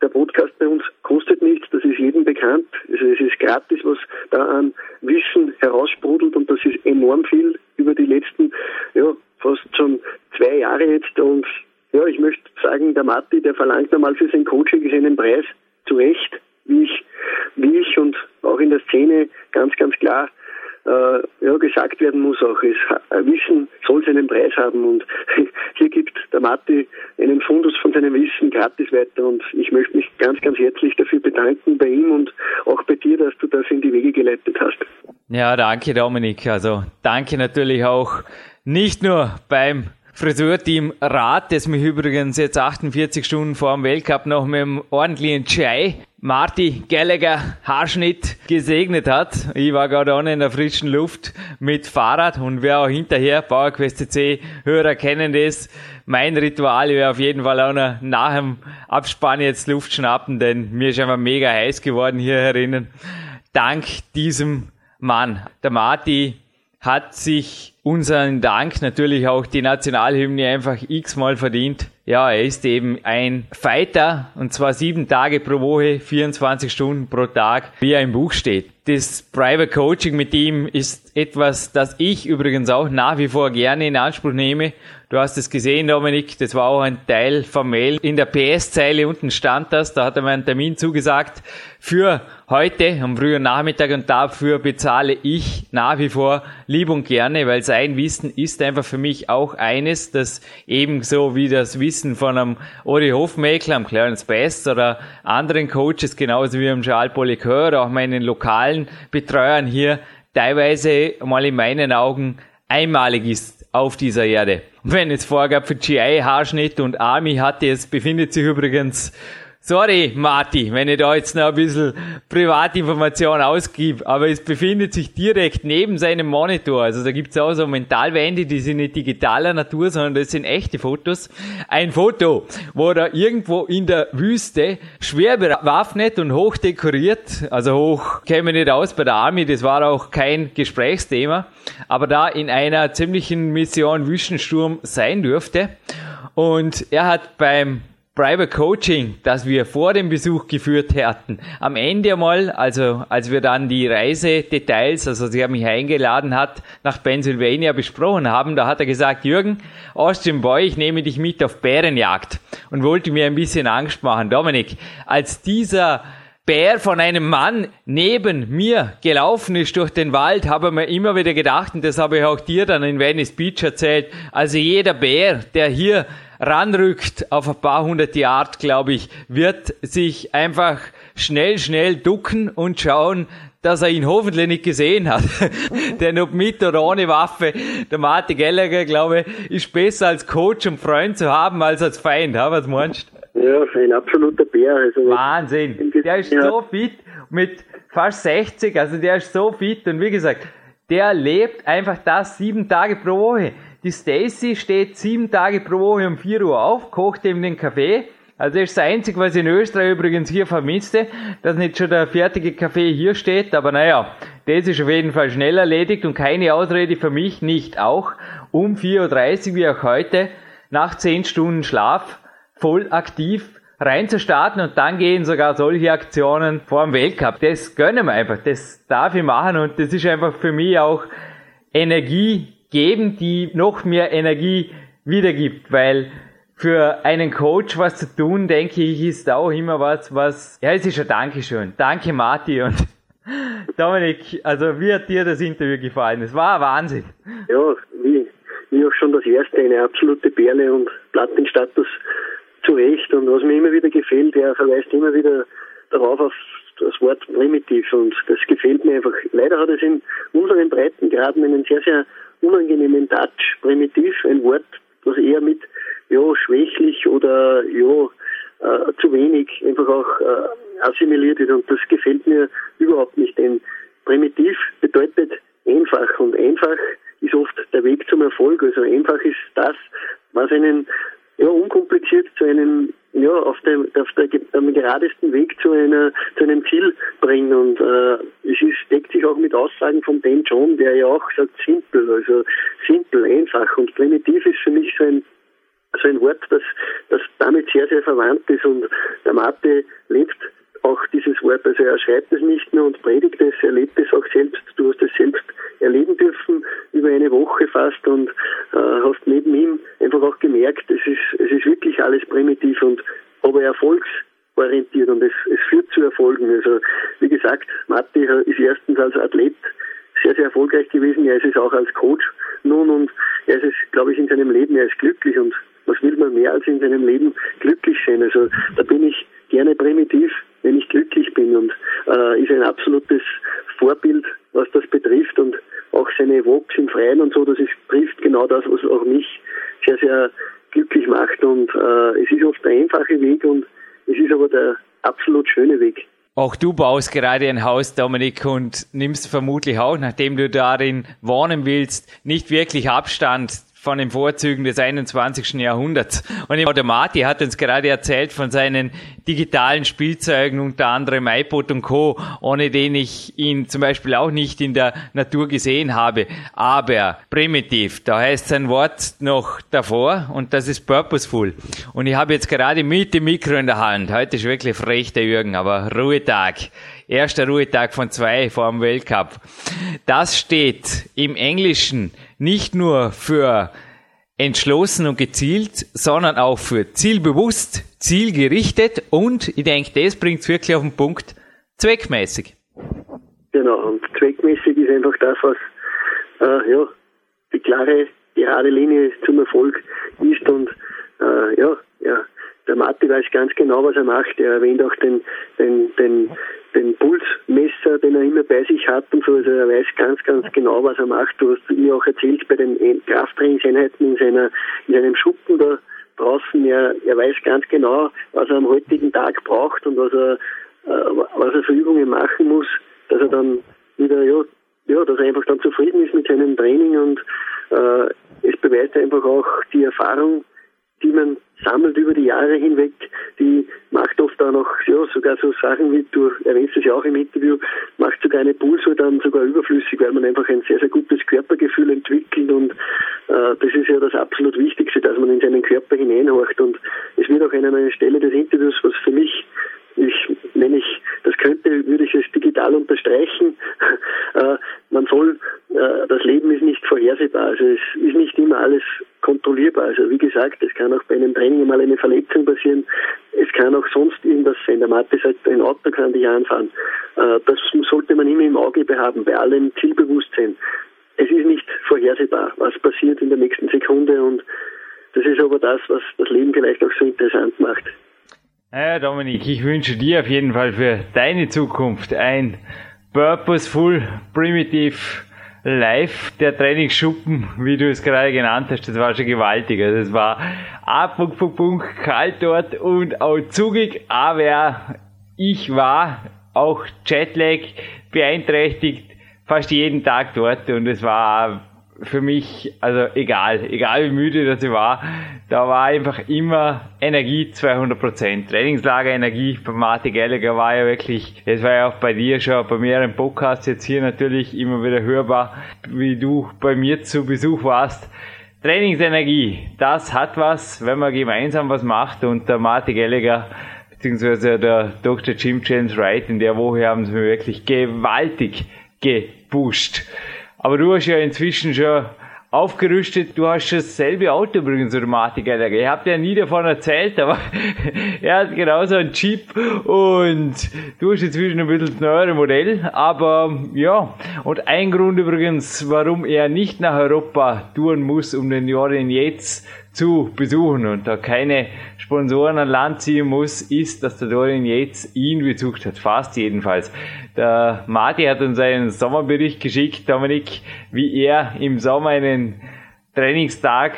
Der Podcast bei uns kostet nichts, das ist jedem bekannt. Also es ist gratis, was da an Wissen heraussprudelt und das ist enorm viel über die letzten ja, fast schon zwei Jahre jetzt und ja, ich möchte sagen, der Matti, der verlangt einmal für sein Coaching seinen Preis, zu Recht, wie ich, wie ich und auch in der Szene ganz, ganz klar äh, ja, gesagt werden muss auch. Es, Wissen soll seinen Preis haben und hier gibt der Matti einen Fundus von seinem Wissen gratis weiter und ich möchte mich ganz, ganz herzlich dafür bedanken bei ihm und auch bei dir, dass du das in die Wege geleitet hast. Ja, danke Dominik. Also danke natürlich auch nicht nur beim Friseurteam Rad, das mich übrigens jetzt 48 Stunden vor dem Weltcup noch mit einem ordentlichen Chai Marty Gallagher Haarschnitt gesegnet hat. Ich war gerade unten in der frischen Luft mit Fahrrad und wer auch hinterher, PowerQuest CC Hörer kennen das. Mein Ritual wäre auf jeden Fall auch noch nach dem Abspann jetzt Luft schnappen, denn mir ist einfach mega heiß geworden hier herinnen. Dank diesem Mann. Der Marty hat sich unseren Dank natürlich auch die Nationalhymne einfach x-mal verdient. Ja, er ist eben ein Fighter und zwar sieben Tage pro Woche, 24 Stunden pro Tag, wie er im Buch steht. Das Private Coaching mit ihm ist etwas, das ich übrigens auch nach wie vor gerne in Anspruch nehme. Du hast es gesehen, Dominik, das war auch ein Teil vom Mail. In der PS-Zeile unten stand das, da hat er mir einen Termin zugesagt für heute am frühen Nachmittag und dafür bezahle ich nach wie vor lieb und gerne, weil sein Wissen ist einfach für mich auch eines, das ebenso wie das Wissen von einem Ori Hofmäkler, einem Clarence Best oder anderen Coaches, genauso wie am Charles Polycœur oder auch meinen lokalen Betreuern hier teilweise mal in meinen Augen einmalig ist auf dieser Erde. Wenn es Vorgabe für GI, Haarschnitt und Army hatte, es befindet sich übrigens Sorry, Marti, wenn ich da jetzt noch ein bisschen Privatinformation ausgib, aber es befindet sich direkt neben seinem Monitor. Also da gibt's auch so Mentalwände, die sind nicht digitaler Natur, sondern das sind echte Fotos. Ein Foto, wo er irgendwo in der Wüste schwer bewaffnet und hoch dekoriert, also hoch käme nicht aus bei der Army, das war auch kein Gesprächsthema, aber da in einer ziemlichen Mission Wüstensturm sein dürfte. Und er hat beim Private Coaching, das wir vor dem Besuch geführt hatten, am Ende einmal, also als wir dann die Reisedetails, also sie haben mich eingeladen hat, nach Pennsylvania besprochen haben, da hat er gesagt, Jürgen, Austin Boy, ich nehme dich mit auf Bärenjagd und wollte mir ein bisschen Angst machen. Dominik, als dieser Bär von einem Mann neben mir gelaufen ist durch den Wald, habe mir immer wieder gedacht, und das habe ich auch dir dann in Venice Beach erzählt, also jeder Bär, der hier ranrückt auf ein paar hundert Yard, glaube ich, wird sich einfach schnell, schnell ducken und schauen, dass er ihn hoffentlich nicht gesehen hat. Denn ob mit oder ohne Waffe, der Martin Gallagher, glaube ich, ist besser als Coach und Freund zu haben als als Feind. Ha, was meinst du? Ja, ein absoluter Bär. Also Wahnsinn. Der ist so fit mit fast 60, also der ist so fit und wie gesagt, der lebt einfach das sieben Tage pro Woche. Die Stacy steht sieben Tage pro Woche um 4 Uhr auf, kocht eben den Kaffee. Also das ist das Einzige, was ich in Österreich übrigens hier vermisste, dass nicht schon der fertige Kaffee hier steht. Aber naja, das ist auf jeden Fall schnell erledigt und keine Ausrede für mich, nicht auch. Um 4.30 Uhr wie auch heute, nach 10 Stunden Schlaf, voll aktiv reinzustarten und dann gehen sogar solche Aktionen vor dem Weltcup. Das gönnen wir einfach, das darf ich machen und das ist einfach für mich auch Energie geben, die noch mehr Energie wiedergibt, weil für einen Coach was zu tun, denke ich, ist auch immer was, was, ja, es ist ein Dankeschön. Danke, Marti und Dominik, also wie hat dir das Interview gefallen? Es war Wahnsinn. Ja, wie, wie auch schon das erste, eine absolute Perle und Plattenstatus zu Recht. Und was mir immer wieder gefällt, er verweist immer wieder darauf auf das Wort primitiv und das gefällt mir einfach. Leider hat es in unseren Breitengraden einen sehr, sehr unangenehmen Touch, primitiv, ein Wort, das eher mit ja, schwächlich oder ja, äh, zu wenig einfach auch äh, assimiliert wird. Und das gefällt mir überhaupt nicht, denn primitiv bedeutet einfach. Und einfach ist oft der Weg zum Erfolg. Also einfach ist das, was einen ja, unkompliziert zu einem ja, auf dem, auf der, am geradesten Weg zu einer, zu einem Ziel bringen. Und äh, es ist, deckt sich auch mit Aussagen von Dan John, der ja auch sagt, simpel, also simpel, einfach und primitiv ist für mich so ein so ein Wort, das, das damit sehr, sehr verwandt ist und der Mate lebt auch dieses Wort, also er schreibt es nicht nur und predigt es, er lebt es auch selbst, du hast es selbst erleben dürfen über eine Woche fast und äh, hast neben ihm einfach auch gemerkt, es ist, es ist wirklich alles primitiv und aber erfolgsorientiert und es, es führt zu Erfolgen. Also wie gesagt, Matti ist erstens als Athlet sehr, sehr erfolgreich gewesen. Er ist es auch als Coach nun und er ist es, glaube ich, in seinem Leben, er ist glücklich und was will man mehr als in seinem Leben glücklich sein? Also da bin ich gerne primitiv, wenn ich glücklich bin. Und äh, ist ein absolutes Vorbild, was das betrifft. Und auch seine Walks im Freien und so, das ist, trifft genau das, was auch mich sehr, sehr glücklich macht. Und äh, es ist oft der einfache Weg und es ist aber der absolut schöne Weg. Auch du baust gerade ein Haus, Dominik, und nimmst vermutlich auch, nachdem du darin wohnen willst, nicht wirklich Abstand von den Vorzügen des 21. Jahrhunderts. Und der Marti hat uns gerade erzählt von seinen digitalen Spielzeugen, unter anderem iPod und Co., ohne den ich ihn zum Beispiel auch nicht in der Natur gesehen habe. Aber primitiv, da heißt sein Wort noch davor und das ist purposeful. Und ich habe jetzt gerade mit dem Mikro in der Hand. Heute ist wirklich frech, der Jürgen, aber Ruhetag erster Ruhetag von zwei vor dem Weltcup. Das steht im Englischen nicht nur für entschlossen und gezielt, sondern auch für zielbewusst, zielgerichtet und ich denke, das bringt es wirklich auf den Punkt, zweckmäßig. Genau, und zweckmäßig ist einfach das, was äh, ja, die klare, gerade Linie zum Erfolg ist und äh, ja, ja, der Matti weiß ganz genau, was er macht. Er erwähnt auch den, den, den den Pulsmesser, den er immer bei sich hat und so. Also er weiß ganz, ganz genau, was er macht. Du hast mir auch erzählt bei den Krafttrainingseinheiten in seiner, in seinem Schuppen da draußen. Er, er weiß ganz genau, was er am heutigen Tag braucht und was er, äh, was er für Übungen machen muss, dass er dann wieder, ja, ja, dass er einfach dann zufrieden ist mit seinem Training und äh, es beweist einfach auch die Erfahrung, die man sammelt über die Jahre hinweg, die macht oft auch noch, ja, sogar so Sachen wie, du erwähnst es ja auch im Interview, macht sogar eine Pulsuhr dann sogar überflüssig, weil man einfach ein sehr, sehr gutes Körpergefühl entwickelt und äh, das ist ja das absolut Wichtigste, dass man in seinen Körper hineinhorcht und es wird auch an einer Stelle des Interviews, was für mich ich, wenn ich das könnte, würde ich es digital unterstreichen. Äh, man soll, äh, das Leben ist nicht vorhersehbar. Also es ist nicht immer alles kontrollierbar. Also wie gesagt, es kann auch bei einem Training mal eine Verletzung passieren. Es kann auch sonst irgendwas sein. Der Mathe sagt, ein Auto kann dich anfahren. Äh, das sollte man immer im Auge behaben, bei allem Zielbewusstsein. Es ist nicht vorhersehbar, was passiert in der nächsten Sekunde und das ist aber das, was das Leben vielleicht auch so interessant macht. Ja, Dominik, ich wünsche dir auf jeden Fall für deine Zukunft ein purposeful, primitive Live der Trainingsschuppen, wie du es gerade genannt hast, das war schon gewaltig. Also es war A, Punkt, Punkt, Punkt, kalt dort und auch zugig, aber ich war auch Jetlag beeinträchtigt fast jeden Tag dort und es war für mich, also egal, egal wie müde das ich war, da war einfach immer Energie 200%. Trainingslager Energie bei Martin Gallagher war ja wirklich, es war ja auch bei dir schon, bei mehreren Podcasts jetzt hier natürlich immer wieder hörbar, wie du bei mir zu Besuch warst. Trainingsenergie, das hat was, wenn man gemeinsam was macht und der Martin Gallagher beziehungsweise der Dr. Jim James Wright in der Woche haben sie mir wirklich gewaltig gepusht. Aber du hast ja inzwischen schon aufgerüstet. Du hast dasselbe Auto übrigens, Automatik. Ich habe dir nie davon erzählt, aber er hat genauso einen Jeep und du hast inzwischen ein bisschen neuere Modell. Aber ja, und ein Grund übrigens, warum er nicht nach Europa touren muss, um den Jordan jetzt zu besuchen und da keine Sponsoren an Land ziehen muss, ist, dass der Dorian Yates ihn besucht hat. Fast jedenfalls. Der Marty hat uns einen Sommerbericht geschickt, Dominik, wie er im Sommer einen Trainingstag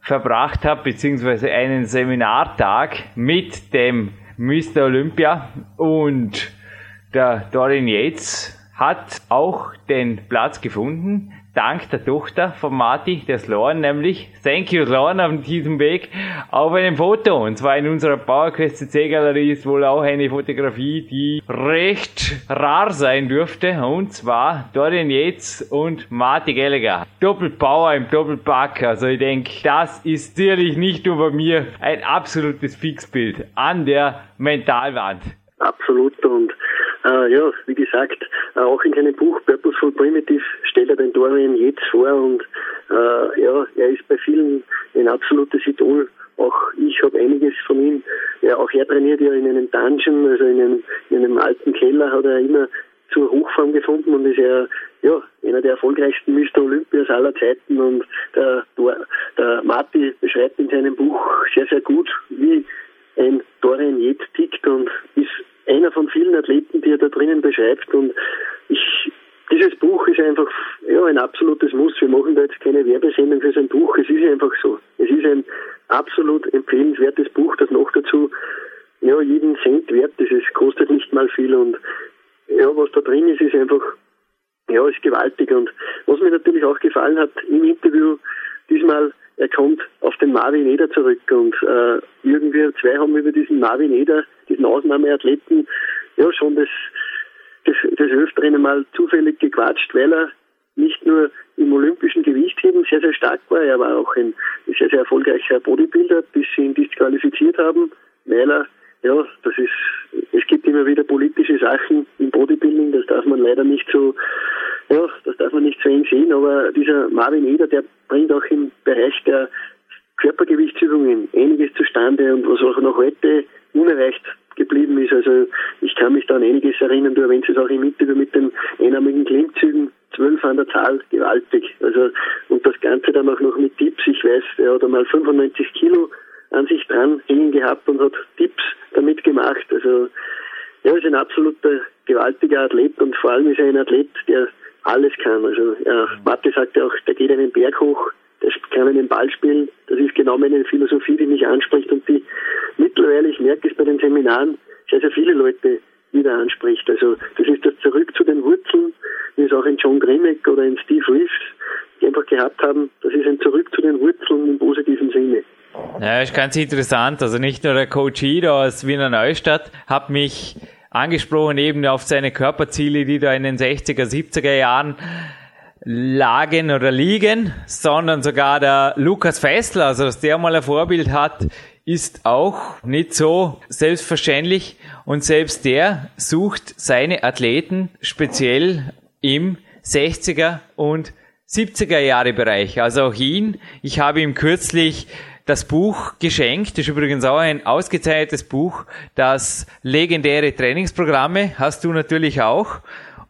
verbracht hat, beziehungsweise einen Seminartag mit dem Mr. Olympia und der Dorian Yates hat auch den Platz gefunden, dank der Tochter von Marty, der Sloan nämlich. Thank you Sloan auf diesem Weg auf einem Foto. Und zwar in unserer PowerQuest CC Galerie ist wohl auch eine Fotografie, die recht rar sein dürfte. Und zwar Dorian Yates und Marty Gallagher. Doppelpower im Doppelpack. Also ich denke, das ist sicherlich nicht nur bei mir ein absolutes Fixbild an der Mentalwand. Absolut und äh, ja, wie gesagt, äh, auch in seinem Buch Purposeful Primitive stellt er den Dorian Yates vor und äh, ja, er ist bei vielen ein absolutes Idol. Auch ich habe einiges von ihm. Ja, auch er trainiert ja in einem Dungeon, also in einem, in einem alten Keller, hat er immer zur Hochform gefunden und ist ja, ja einer der erfolgreichsten Mr. Olympias aller Zeiten. Und der, der Marty beschreibt in seinem Buch sehr, sehr gut, wie ein Dorian Yates tickt und ist einer von vielen Athleten, die er da drinnen beschreibt. Und ich, dieses Buch ist einfach ja, ein absolutes Muss. Wir machen da jetzt keine Werbesendung für sein Buch. Es ist einfach so. Es ist ein absolut empfehlenswertes Buch, das noch dazu ja, jeden Cent wert ist. Es kostet nicht mal viel und ja, was da drin ist, ist einfach, ja, ist gewaltig. Und was mir natürlich auch gefallen hat im Interview, diesmal, er kommt auf den Marvin Eder zurück und äh, irgendwie zwei haben über diesen Marvin Eder, diesen Ausnahmeathleten, ja schon das, das, das Öfteren mal zufällig gequatscht, weil er nicht nur im olympischen Gewichtheben sehr, sehr stark war, er war auch ein sehr, sehr erfolgreicher Bodybuilder, bis sie ihn disqualifiziert haben, weil er ja, das ist, es gibt immer wieder politische Sachen im Bodybuilding, das darf man leider nicht so, ja, das darf man nicht so eng sehen, aber dieser Marvin Eder, der bringt auch im Bereich der Körpergewichtsübungen einiges zustande und was auch noch heute unerreicht geblieben ist. Also ich kann mich da an einiges erinnern, du erwähnst es auch im Interview mit den einarmigen Klimmzügen, zwölf an der Zahl, gewaltig. Also und das Ganze dann auch noch mit Tipps. Ich weiß, er hat einmal 95 Kilo an sich dran hängen gehabt und hat Tipps damit gemacht. Also er ist ein absoluter gewaltiger Athlet und vor allem ist er ein Athlet, der alles kann. Also ja, sagt ja auch, der geht einen Berg hoch, der kann einen Ball spielen. Das ist genau meine Philosophie, die mich anspricht und die mittlerweile, ich merke es bei den Seminaren, sehr, sehr viele Leute wieder anspricht. Also das ist das Zurück zu den Wurzeln, wie es auch in John Grimek oder in Steve Reeves einfach gehabt haben. Das ist ein Zurück zu den Wurzeln im positiven Sinne. Ja, ist ganz interessant. Also nicht nur der Coach Ida aus Wiener Neustadt hat mich angesprochen eben auf seine Körperziele, die da in den 60er, 70er Jahren lagen oder liegen, sondern sogar der Lukas Fessler, also dass der mal ein Vorbild hat, ist auch nicht so selbstverständlich und selbst der sucht seine Athleten speziell im 60er und 70er Jahre Bereich. Also auch ihn. Ich habe ihm kürzlich das Buch geschenkt. Das ist übrigens auch ein ausgezeichnetes Buch. Das legendäre Trainingsprogramme hast du natürlich auch.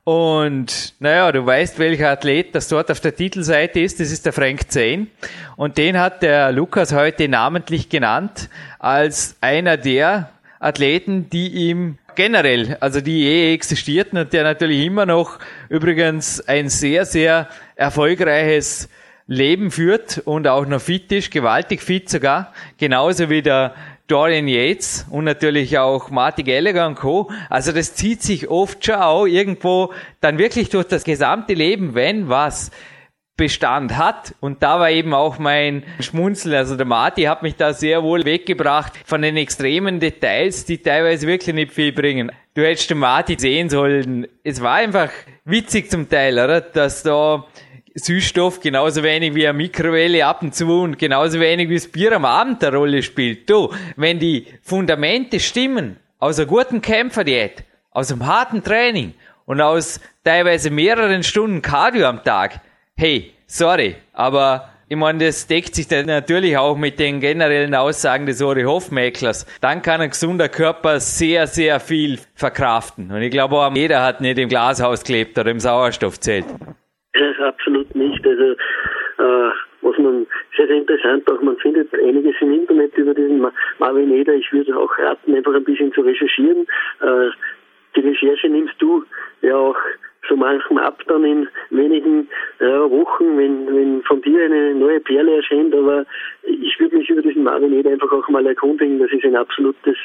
Und naja, du weißt, welcher Athlet das dort auf der Titelseite ist. Das ist der Frank Zane. Und den hat der Lukas heute namentlich genannt als einer der Athleten, die ihm generell, also die eh existierten und der natürlich immer noch übrigens ein sehr, sehr erfolgreiches Leben führt und auch noch fit ist, gewaltig fit sogar, genauso wie der Dorian Yates und natürlich auch Marty Gallagher und Co. Also das zieht sich oft schon auch irgendwo dann wirklich durch das gesamte Leben, wenn was Bestand hat. Und da war eben auch mein Schmunzeln. Also der Marty hat mich da sehr wohl weggebracht von den extremen Details, die teilweise wirklich nicht viel bringen. Du hättest den Marty sehen sollen. Es war einfach witzig zum Teil, oder? Dass da Süßstoff genauso wenig wie eine Mikrowelle ab und zu und genauso wenig wie das Bier am Abend eine Rolle spielt. Du, wenn die Fundamente stimmen, aus einer guten Kämpferdiät, aus einem harten Training und aus teilweise mehreren Stunden Cardio am Tag, hey, sorry, aber ich meine, das deckt sich dann natürlich auch mit den generellen Aussagen des Ori Hofmäklers. Dann kann ein gesunder Körper sehr, sehr viel verkraften. Und ich glaube auch jeder hat nicht im Glashaus gelebt oder im Sauerstoffzelt. Das absolut nicht. Also äh, was man sehr, sehr interessant auch, man findet einiges im Internet über diesen Marvin Eder. Ich würde auch raten, einfach ein bisschen zu recherchieren. Äh, die Recherche nimmst du ja auch so manchem ab dann in wenigen ja, Wochen, wenn, wenn von dir eine neue Perle erscheint. Aber ich würde mich über diesen Marvin Eder einfach auch mal erkundigen. Das ist ein absolutes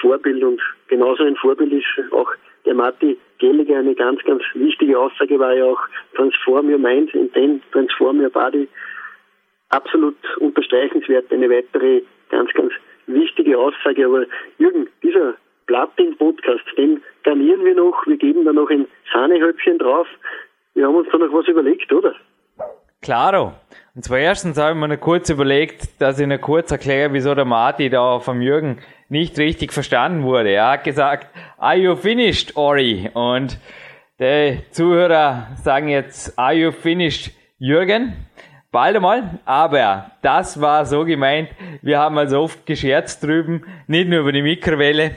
Vorbild und genauso ein Vorbild ist auch der Matti Gelliger eine ganz, ganz wichtige Aussage war ja auch Transform Your Mind and then Transform Your Body. Absolut unterstreichenswert, eine weitere ganz, ganz wichtige Aussage. Aber Jürgen, dieser Platin-Podcast, den garnieren wir noch. Wir geben da noch ein Sahnehäubchen drauf. Wir haben uns da noch was überlegt, oder? Claro. Und zwar erstens habe ich mir noch kurz überlegt, dass ich noch kurz erkläre, wieso der Marty da vom Jürgen nicht richtig verstanden wurde. Er hat gesagt, are you finished, Ori? Und die Zuhörer sagen jetzt, are you finished, Jürgen? Bald einmal, aber das war so gemeint, wir haben also oft gescherzt drüben, nicht nur über die Mikrowelle,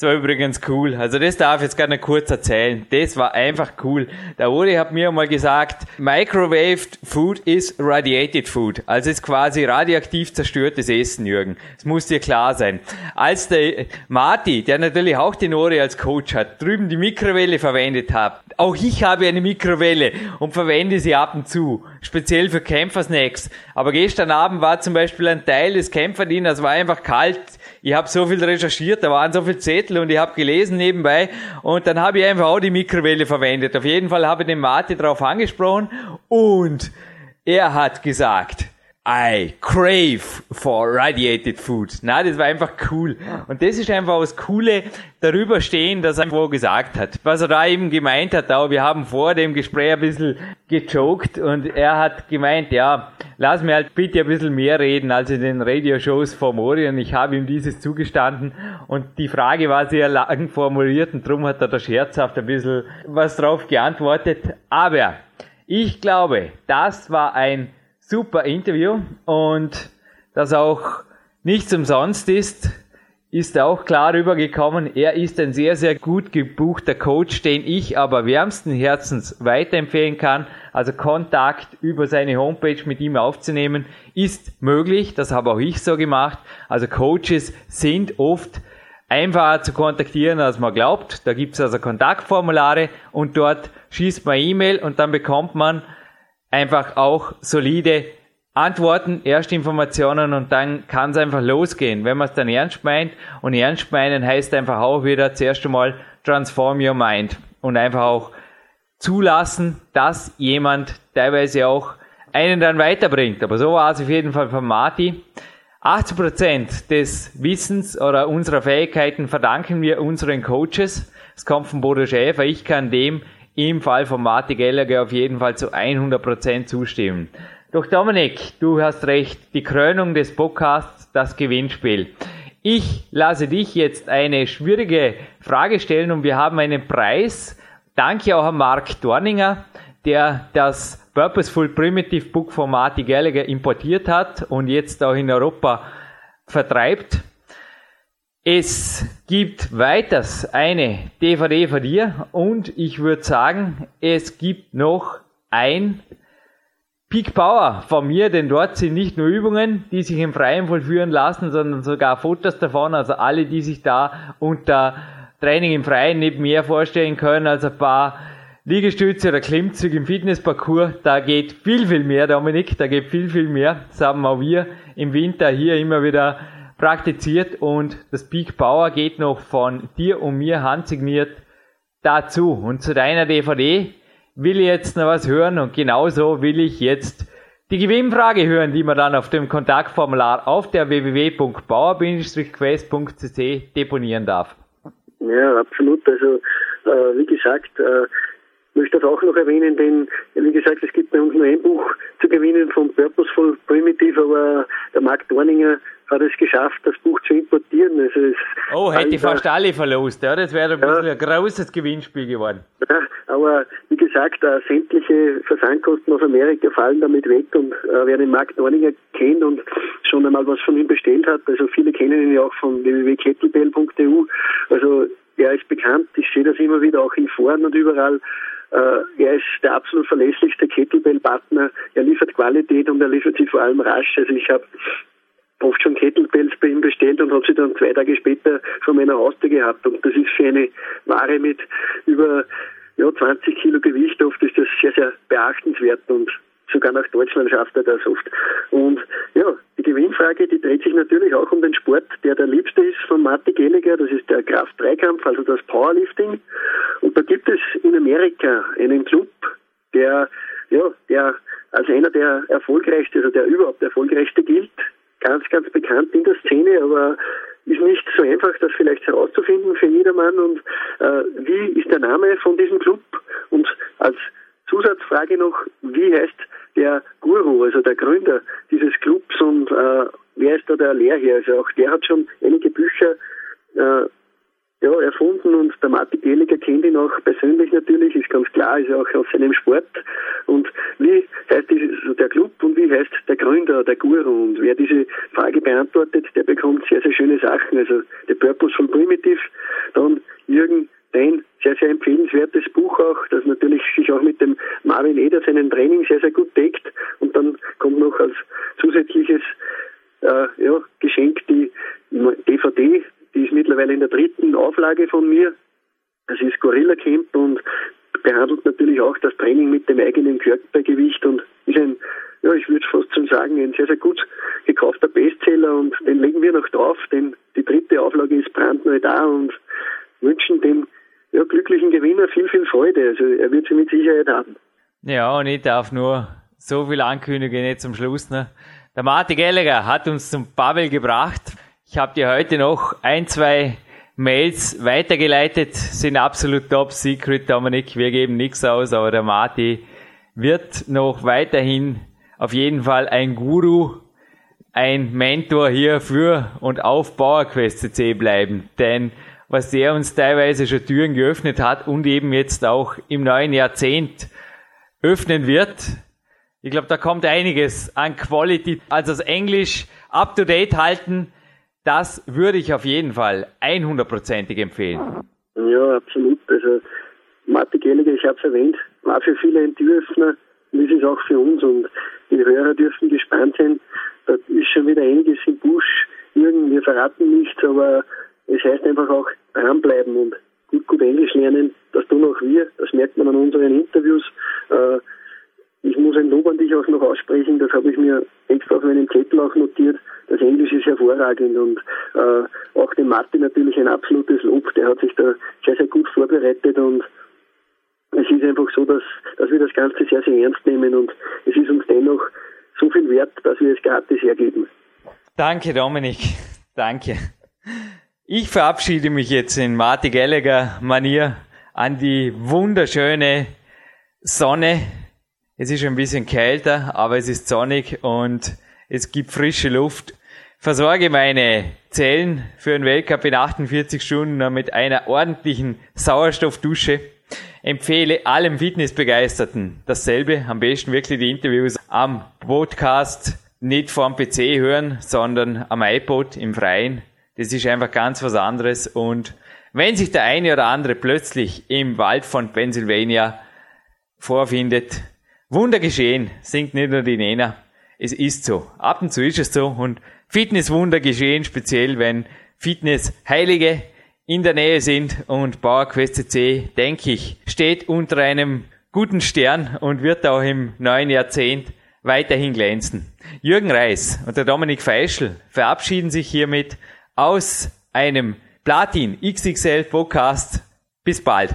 das war übrigens cool. Also das darf ich jetzt gerne kurz erzählen. Das war einfach cool. Der Uri hat mir mal gesagt, microwaved food is radiated food. Also ist quasi radioaktiv zerstörtes Essen, Jürgen. Das muss dir klar sein. Als der Marty, der natürlich auch den Uri als Coach hat, drüben die Mikrowelle verwendet hat. Auch ich habe eine Mikrowelle und verwende sie ab und zu. Speziell für Kämpfersnacks. Aber gestern Abend war zum Beispiel ein Teil des Kämpferdieners, war einfach kalt ich habe so viel recherchiert, da waren so viele Zettel und ich habe gelesen nebenbei und dann habe ich einfach auch die Mikrowelle verwendet. Auf jeden Fall habe ich den Martin darauf angesprochen und er hat gesagt, I crave for radiated food. Na, das war einfach cool. Und das ist einfach das Coole darüber stehen, dass er irgendwo gesagt hat. Was er da eben gemeint hat, auch wir haben vor dem Gespräch ein bisschen gejoked und er hat gemeint, ja, lass mir halt bitte ein bisschen mehr reden als in den Radioshows vor Mori und ich habe ihm dieses zugestanden und die Frage war sehr lang formuliert und darum hat er da scherzhaft ein bisschen was drauf geantwortet. Aber ich glaube, das war ein super Interview und das auch nichts umsonst ist, ist auch klar rübergekommen. Er ist ein sehr, sehr gut gebuchter Coach, den ich aber wärmsten Herzens weiterempfehlen kann. Also Kontakt über seine Homepage mit ihm aufzunehmen ist möglich. Das habe auch ich so gemacht. Also Coaches sind oft einfacher zu kontaktieren, als man glaubt. Da gibt es also Kontaktformulare und dort schießt man E-Mail und dann bekommt man einfach auch solide Antworten, Erstinformationen und dann kann es einfach losgehen. Wenn man es dann ernst meint und ernst meinen heißt einfach auch wieder zuerst einmal transform your mind und einfach auch zulassen, dass jemand teilweise auch einen dann weiterbringt. Aber so war es auf jeden Fall von Marty. 80% des Wissens oder unserer Fähigkeiten verdanken wir unseren Coaches. Es kommt von Bodo Schäfer. Ich kann dem im Fall von Marty Gallagher auf jeden Fall zu 100% zustimmen. Doch Dominik, du hast recht, die Krönung des Podcasts, das Gewinnspiel. Ich lasse dich jetzt eine schwierige Frage stellen und wir haben einen Preis. Danke auch an Mark Dorninger, der das Purposeful Primitive Book von Marty Gallagher importiert hat und jetzt auch in Europa vertreibt. Es gibt weiters eine DVD von dir und ich würde sagen, es gibt noch ein Peak Power von mir, denn dort sind nicht nur Übungen, die sich im Freien vollführen lassen, sondern sogar Fotos davon, also alle, die sich da unter Training im Freien nicht mehr vorstellen können, als ein paar Liegestütze oder Klimmzüge im Fitnessparcours, da geht viel, viel mehr, Dominik, da geht viel, viel mehr. Das haben auch wir im Winter hier immer wieder praktiziert und das Peak Power geht noch von dir und mir handsigniert dazu. Und zu deiner DVD will ich jetzt noch was hören und genauso will ich jetzt die Gewinnfrage hören, die man dann auf dem Kontaktformular auf der www.bauer-quest.cc deponieren darf. Ja, absolut. Also, äh, wie gesagt, äh, möchte das auch noch erwähnen, denn wie gesagt, es gibt bei uns nur ein Buch zu gewinnen von Purposeful Primitive, aber der Mark Dorninger hat es geschafft, das Buch zu importieren. Also es oh, hätte ich fast alle verlost, ja, das wäre ein bisschen ja, ein großes Gewinnspiel geworden. Ja, aber wie gesagt, äh, sämtliche Versandkosten aus Amerika fallen damit weg und äh, wer den Mark Dorninger kennt und schon einmal was von ihm bestellt hat, also viele kennen ihn ja auch von www.kettlebell.eu, also er ist bekannt, ich sehe das immer wieder auch in Foren und überall, er ist der absolut verlässlichste Kettlebell-Partner. Er liefert Qualität und er liefert sie vor allem rasch. Also ich habe oft schon Kettlebells bei ihm bestellt und habe sie dann zwei Tage später vor meiner Haustür gehabt. Und das ist für eine Ware mit über ja, 20 Kilo Gewicht oft ist das sehr, sehr beachtenswert und sogar nach Deutschland schafft er das oft. Und ja, die Gewinnfrage, die dreht sich natürlich auch um den Sport, der der liebste ist von Marty Gallagher, das ist der Kraft-Dreikampf, also das Powerlifting. Und da gibt es in Amerika einen Club, der, ja, der als einer der erfolgreichsten, also der überhaupt erfolgreichste gilt, ganz, ganz bekannt in der Szene, aber ist nicht so einfach, das vielleicht herauszufinden für jedermann. Und äh, wie ist der Name von diesem Club? Und als Zusatzfrage noch, wie heißt der Guru, also der Gründer dieses Clubs und äh, wer ist da der Lehrherr? Also auch der hat schon einige Bücher äh, ja, erfunden und der Martin Gehliger kennt ihn auch persönlich natürlich, ist ganz klar, ist auch aus seinem Sport. Und wie heißt der Club und wie heißt der Gründer, der Guru? Und wer diese Frage beantwortet, der bekommt sehr, sehr schöne Sachen. Also The Purposeful Primitive, dann Jürgen Dein, sehr, sehr empfehlenswertes Buch auch, das natürlich sich auch mit dem Marvin Eder seinen Training sehr, sehr gut deckt. Und dann kommt noch als zusätzliches äh, ja, Geschenk die DVD die ist mittlerweile in der dritten Auflage von mir. Das ist Gorilla Camp und behandelt natürlich auch das Training mit dem eigenen Körpergewicht und ist ein, ja, ich würde fast schon sagen, ein sehr, sehr gut gekaufter Bestseller und den legen wir noch drauf, denn die dritte Auflage ist brandneu da und wünschen dem ja, glücklichen Gewinner viel, viel Freude. Also er wird sie mit Sicherheit haben. Ja, und ich darf nur so viel ankündigen jetzt zum Schluss. Ne? Der Martin Gallagher hat uns zum Pavel gebracht. Ich habe dir heute noch ein, zwei Mails weitergeleitet, sind absolut top secret, Dominik. Wir geben nichts aus, aber der Marti wird noch weiterhin auf jeden Fall ein Guru, ein Mentor hier für und auf PowerQuest CC bleiben. Denn was der uns teilweise schon Türen geöffnet hat und eben jetzt auch im neuen Jahrzehnt öffnen wird, ich glaube, da kommt einiges an Quality. Also das Englisch up to date halten, das würde ich auf jeden Fall 100%ig empfehlen. Ja, absolut. Also Martin Gallagher, ich habe es erwähnt, war für viele ein Türöffner und ist es auch für uns und die Hörer dürfen gespannt sein. Da ist schon wieder einiges im Busch. Jürgen, wir verraten nichts, aber es heißt einfach auch dranbleiben und gut, gut Englisch lernen. Das tun auch wir. Das merkt man an unseren Interviews. Äh, ich muss ein Lob an dich auch noch aussprechen. Das habe ich mir extra auf meinem Zettel auch notiert das Englisch ist hervorragend und äh, auch dem Martin natürlich ein absolutes Lob. Der hat sich da sehr, sehr gut vorbereitet und es ist einfach so, dass, dass wir das Ganze sehr, sehr ernst nehmen und es ist uns dennoch so viel wert, dass wir es gratis hergeben. Danke, Dominik. Danke. Ich verabschiede mich jetzt in Martin Gallagher Manier an die wunderschöne Sonne. Es ist ein bisschen kälter, aber es ist sonnig und es gibt frische Luft versorge meine Zellen für den Weltcup in 48 Stunden mit einer ordentlichen Sauerstoffdusche. Empfehle allem Fitnessbegeisterten dasselbe. Am besten wirklich die Interviews am Podcast nicht vorm PC hören, sondern am iPod im Freien. Das ist einfach ganz was anderes. Und wenn sich der eine oder andere plötzlich im Wald von Pennsylvania vorfindet, Wunder geschehen, singt nicht nur die Nena. Es ist so. Ab und zu ist es so und Fitnesswunder geschehen, speziell wenn Fitnessheilige in der Nähe sind und PowerQuest CC, denke ich, steht unter einem guten Stern und wird auch im neuen Jahrzehnt weiterhin glänzen. Jürgen Reis und der Dominik Feischl verabschieden sich hiermit aus einem Platin XXL Podcast. Bis bald.